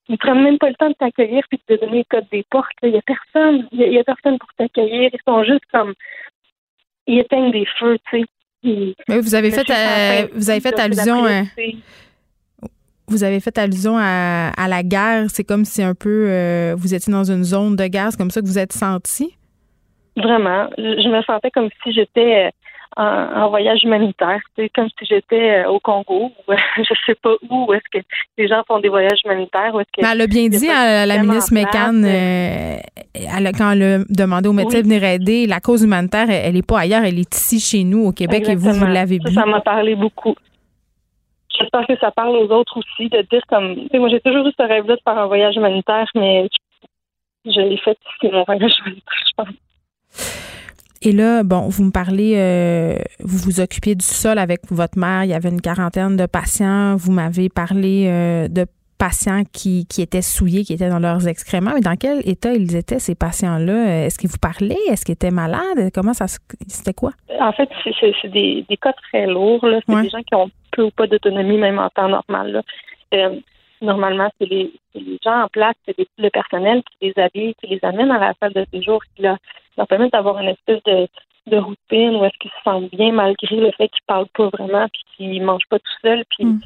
ils prennent même pas le temps de t'accueillir puis de te donner le code des portes. Il y a personne, il y, a personne pour t'accueillir. Ils sont juste comme ils éteignent des feux, tu sais. Mais vous avez fait, euh, vous avez fait allusion. À, vous avez fait allusion à, la guerre. C'est comme si un peu euh, vous étiez dans une zone de guerre. C'est comme ça que vous êtes senti? Vraiment. Je, me sentais comme si j'étais euh, en, voyage humanitaire. C'est comme si j'étais euh, au Congo ou je sais pas où, est-ce que les gens font des voyages humanitaires. Où est-ce que elle a bien dit à la ministre Mécan, quand elle a demandé aux médecins de venir aider, la cause humanitaire, elle n'est pas ailleurs, elle est ici chez nous au Québec et vous, vous l'avez vu. Ça m'a parlé beaucoup. J'espère que ça parle aux autres aussi de dire comme. moi, j'ai toujours eu ce rêve-là de faire un voyage humanitaire, mais je, l'ai fait c'est mon voyage humanitaire, je pense. Et là, bon, vous me parlez, euh, vous vous occupiez du sol avec votre mère. Il y avait une quarantaine de patients. Vous m'avez parlé euh, de patients qui, qui étaient souillés, qui étaient dans leurs excréments. Mais dans quel état ils étaient, ces patients-là? Est-ce qu'ils vous parlaient? Est-ce qu'ils étaient malades? Comment ça C'était quoi? En fait, c'est des, des cas très lourds. C'est des gens qui ont peu ou pas d'autonomie, même en temps normal. Euh, normalement, c'est les, gens en place, c'est le personnel qui les habille, qui les amène à la salle de séjour, qui leur, leur permet d'avoir une espèce de, de routine où est-ce qu'ils se sentent bien malgré le fait qu'ils parlent pas vraiment puis qu'ils mangent pas tout seuls. Puis, mm.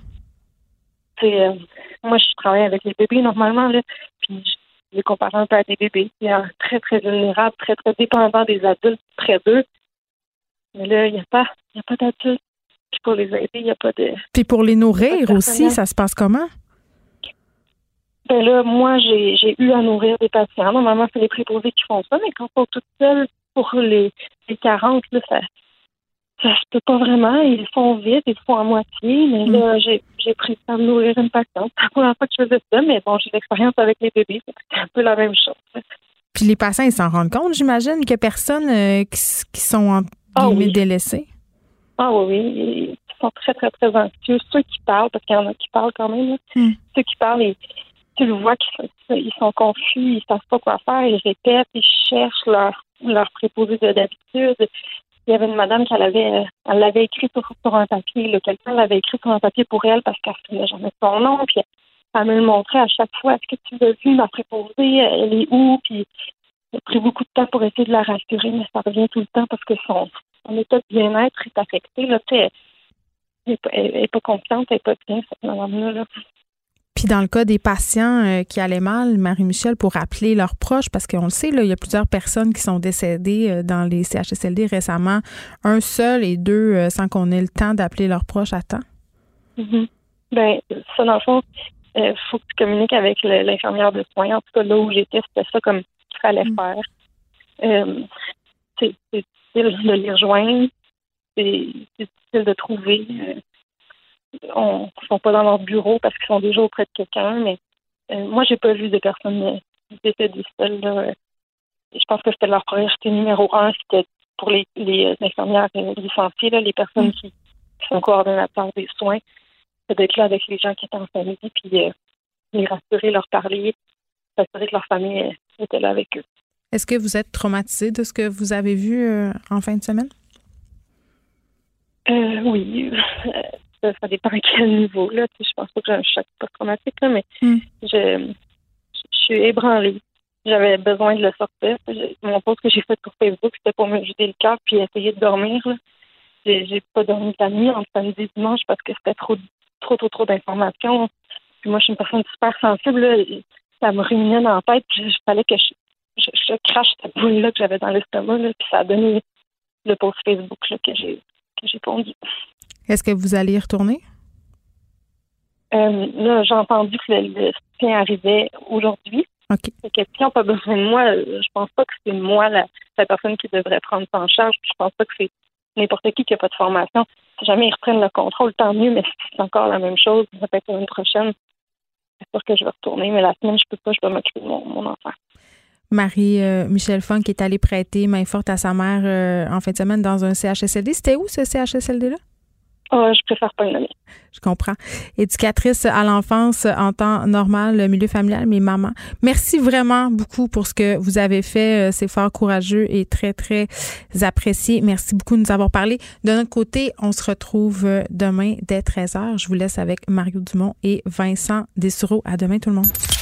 euh, moi, je travaille avec les bébés normalement, là, puis je les compare un peu à des bébés. Ils sont très, très vulnérables, très, très dépendants des adultes près d'eux. Mais là, il n'y a pas, il a pas d'adultes. Pour les aider, il n'y a pas de. Puis pour les nourrir aussi, ça se passe comment? Là, moi, j'ai, eu à nourrir des patients. Normalement, c'est les préposés qui font ça, mais quand on est toute seule pour les, les 40, là, ça, ça se peut pas vraiment. Ils font vite, ils font à moitié. Mais là, mm. j'ai, j'ai pris le temps de nourrir une patiente. C'est la première fois que je faisais ça, mais bon, j'ai l'expérience avec les bébés, c'est un peu la même chose. Puis les patients, ils s'en rendent compte, j'imagine, a personne euh, qui, qui, sont en ah, oui. délaissés. Ah oui, oui. Ils sont très, très, très anxieux. Ceux qui parlent, parce qu'il y en a qui parlent quand même, mm. ceux qui parlent, ils, tu le vois qu'ils sont confus, ils savent pas quoi faire, ils répètent, ils cherchent leur, leur préposé de d'habitude. Il y avait une madame qui avait, elle l'avait écrit sur, un papier, quelqu'un l'avait écrit sur un papier pour elle parce qu'elle ne jamais son nom, puis elle me le montrait à chaque fois. Est-ce que tu veux vu ma préposée? Elle est où? Puis a pris beaucoup de temps pour essayer de la rassurer, mais ça revient tout le temps parce que son, état de bien-être est affecté. Là, elle n'est pas, confiante, elle n'est pas bien, cette madame-là. Là. Puis dans le cas des patients euh, qui allaient mal, Marie-Michel, pour appeler leurs proches, parce qu'on le sait, là, il y a plusieurs personnes qui sont décédées euh, dans les CHSLD récemment, un seul et deux euh, sans qu'on ait le temps d'appeler leurs proches à temps? Mm-hmm. Ben, ça, dans le fond, il faut que tu communiques avec l'infirmière de soins. En tout cas, là où j'étais, c'était ça comme qu'il fallait mm. faire. c'est difficile de les rejoindre. C'est difficile de trouver on, sont pas dans leur bureau parce qu'ils sont déjà auprès de quelqu'un, mais euh, moi, j'ai pas vu de personnes décédées seules. Là. Je pense que c'était leur priorité numéro un, c'était pour les, les infirmières licenciées, là, les personnes mm. qui, sont coordonnateurs des soins, c'est d'être là avec les gens qui étaient en famille, puis euh, les rassurer, leur parler, s'assurer que leur famille était là avec eux. Est-ce que vous êtes traumatisé de ce que vous avez vu euh, en fin de semaine? oui ça, dépend à quel niveau. Là. Je pense pas que j'ai un choc post-traumatique, mais hmm. je, je suis ébranlée. J'avais besoin de le sortir. Mon post que j'ai fait sur Facebook, c'était pour me vider le cœur puis essayer de dormir. J'ai pas dormi la nuit entre samedi et dimanche parce que c'était trop, trop, trop, trop d'informations. Puis moi, je suis une personne super sensible. Ça me ruminait dans la tête. Puis il fallait que je, je, crache cette boule-là que j'avais dans l'estomac. Puis ça a donné le post Facebook que j'ai que j'ai pondu. Est-ce que vous allez y retourner? Euh, là, j'ai entendu que le, soutien arrivait aujourd'hui. OK. que si on n'a pas besoin de moi, je pense pas que c'est moi la, personne qui devrait prendre ça en charge. Je pense pas que c'est n'importe qui qui n'a pas de formation. Si jamais ils reprennent le contrôle, tant mieux, mais c'est encore la même chose, ça peut être l'année prochaine. C'est sûr que je vais retourner, mais la semaine, je peux pas, je dois m'occuper de mon, enfant. Marie-Michel euh, Funk est allée prêter main forte à sa mère euh, en fin de semaine dans un CHSLD. C'était où ce CHSLD-là? Oh, je préfère pas le. Je comprends. Éducatrice à l'enfance en temps normal, le milieu familial, mais maman. Merci vraiment beaucoup pour ce que vous avez fait. Euh, c'est fort courageux et très, très apprécié. Merci beaucoup de nous avoir parlé. De notre côté, on se retrouve euh, demain dès 13h. Je vous laisse avec Mario Dumont et Vincent Dessureau. À demain, tout le monde.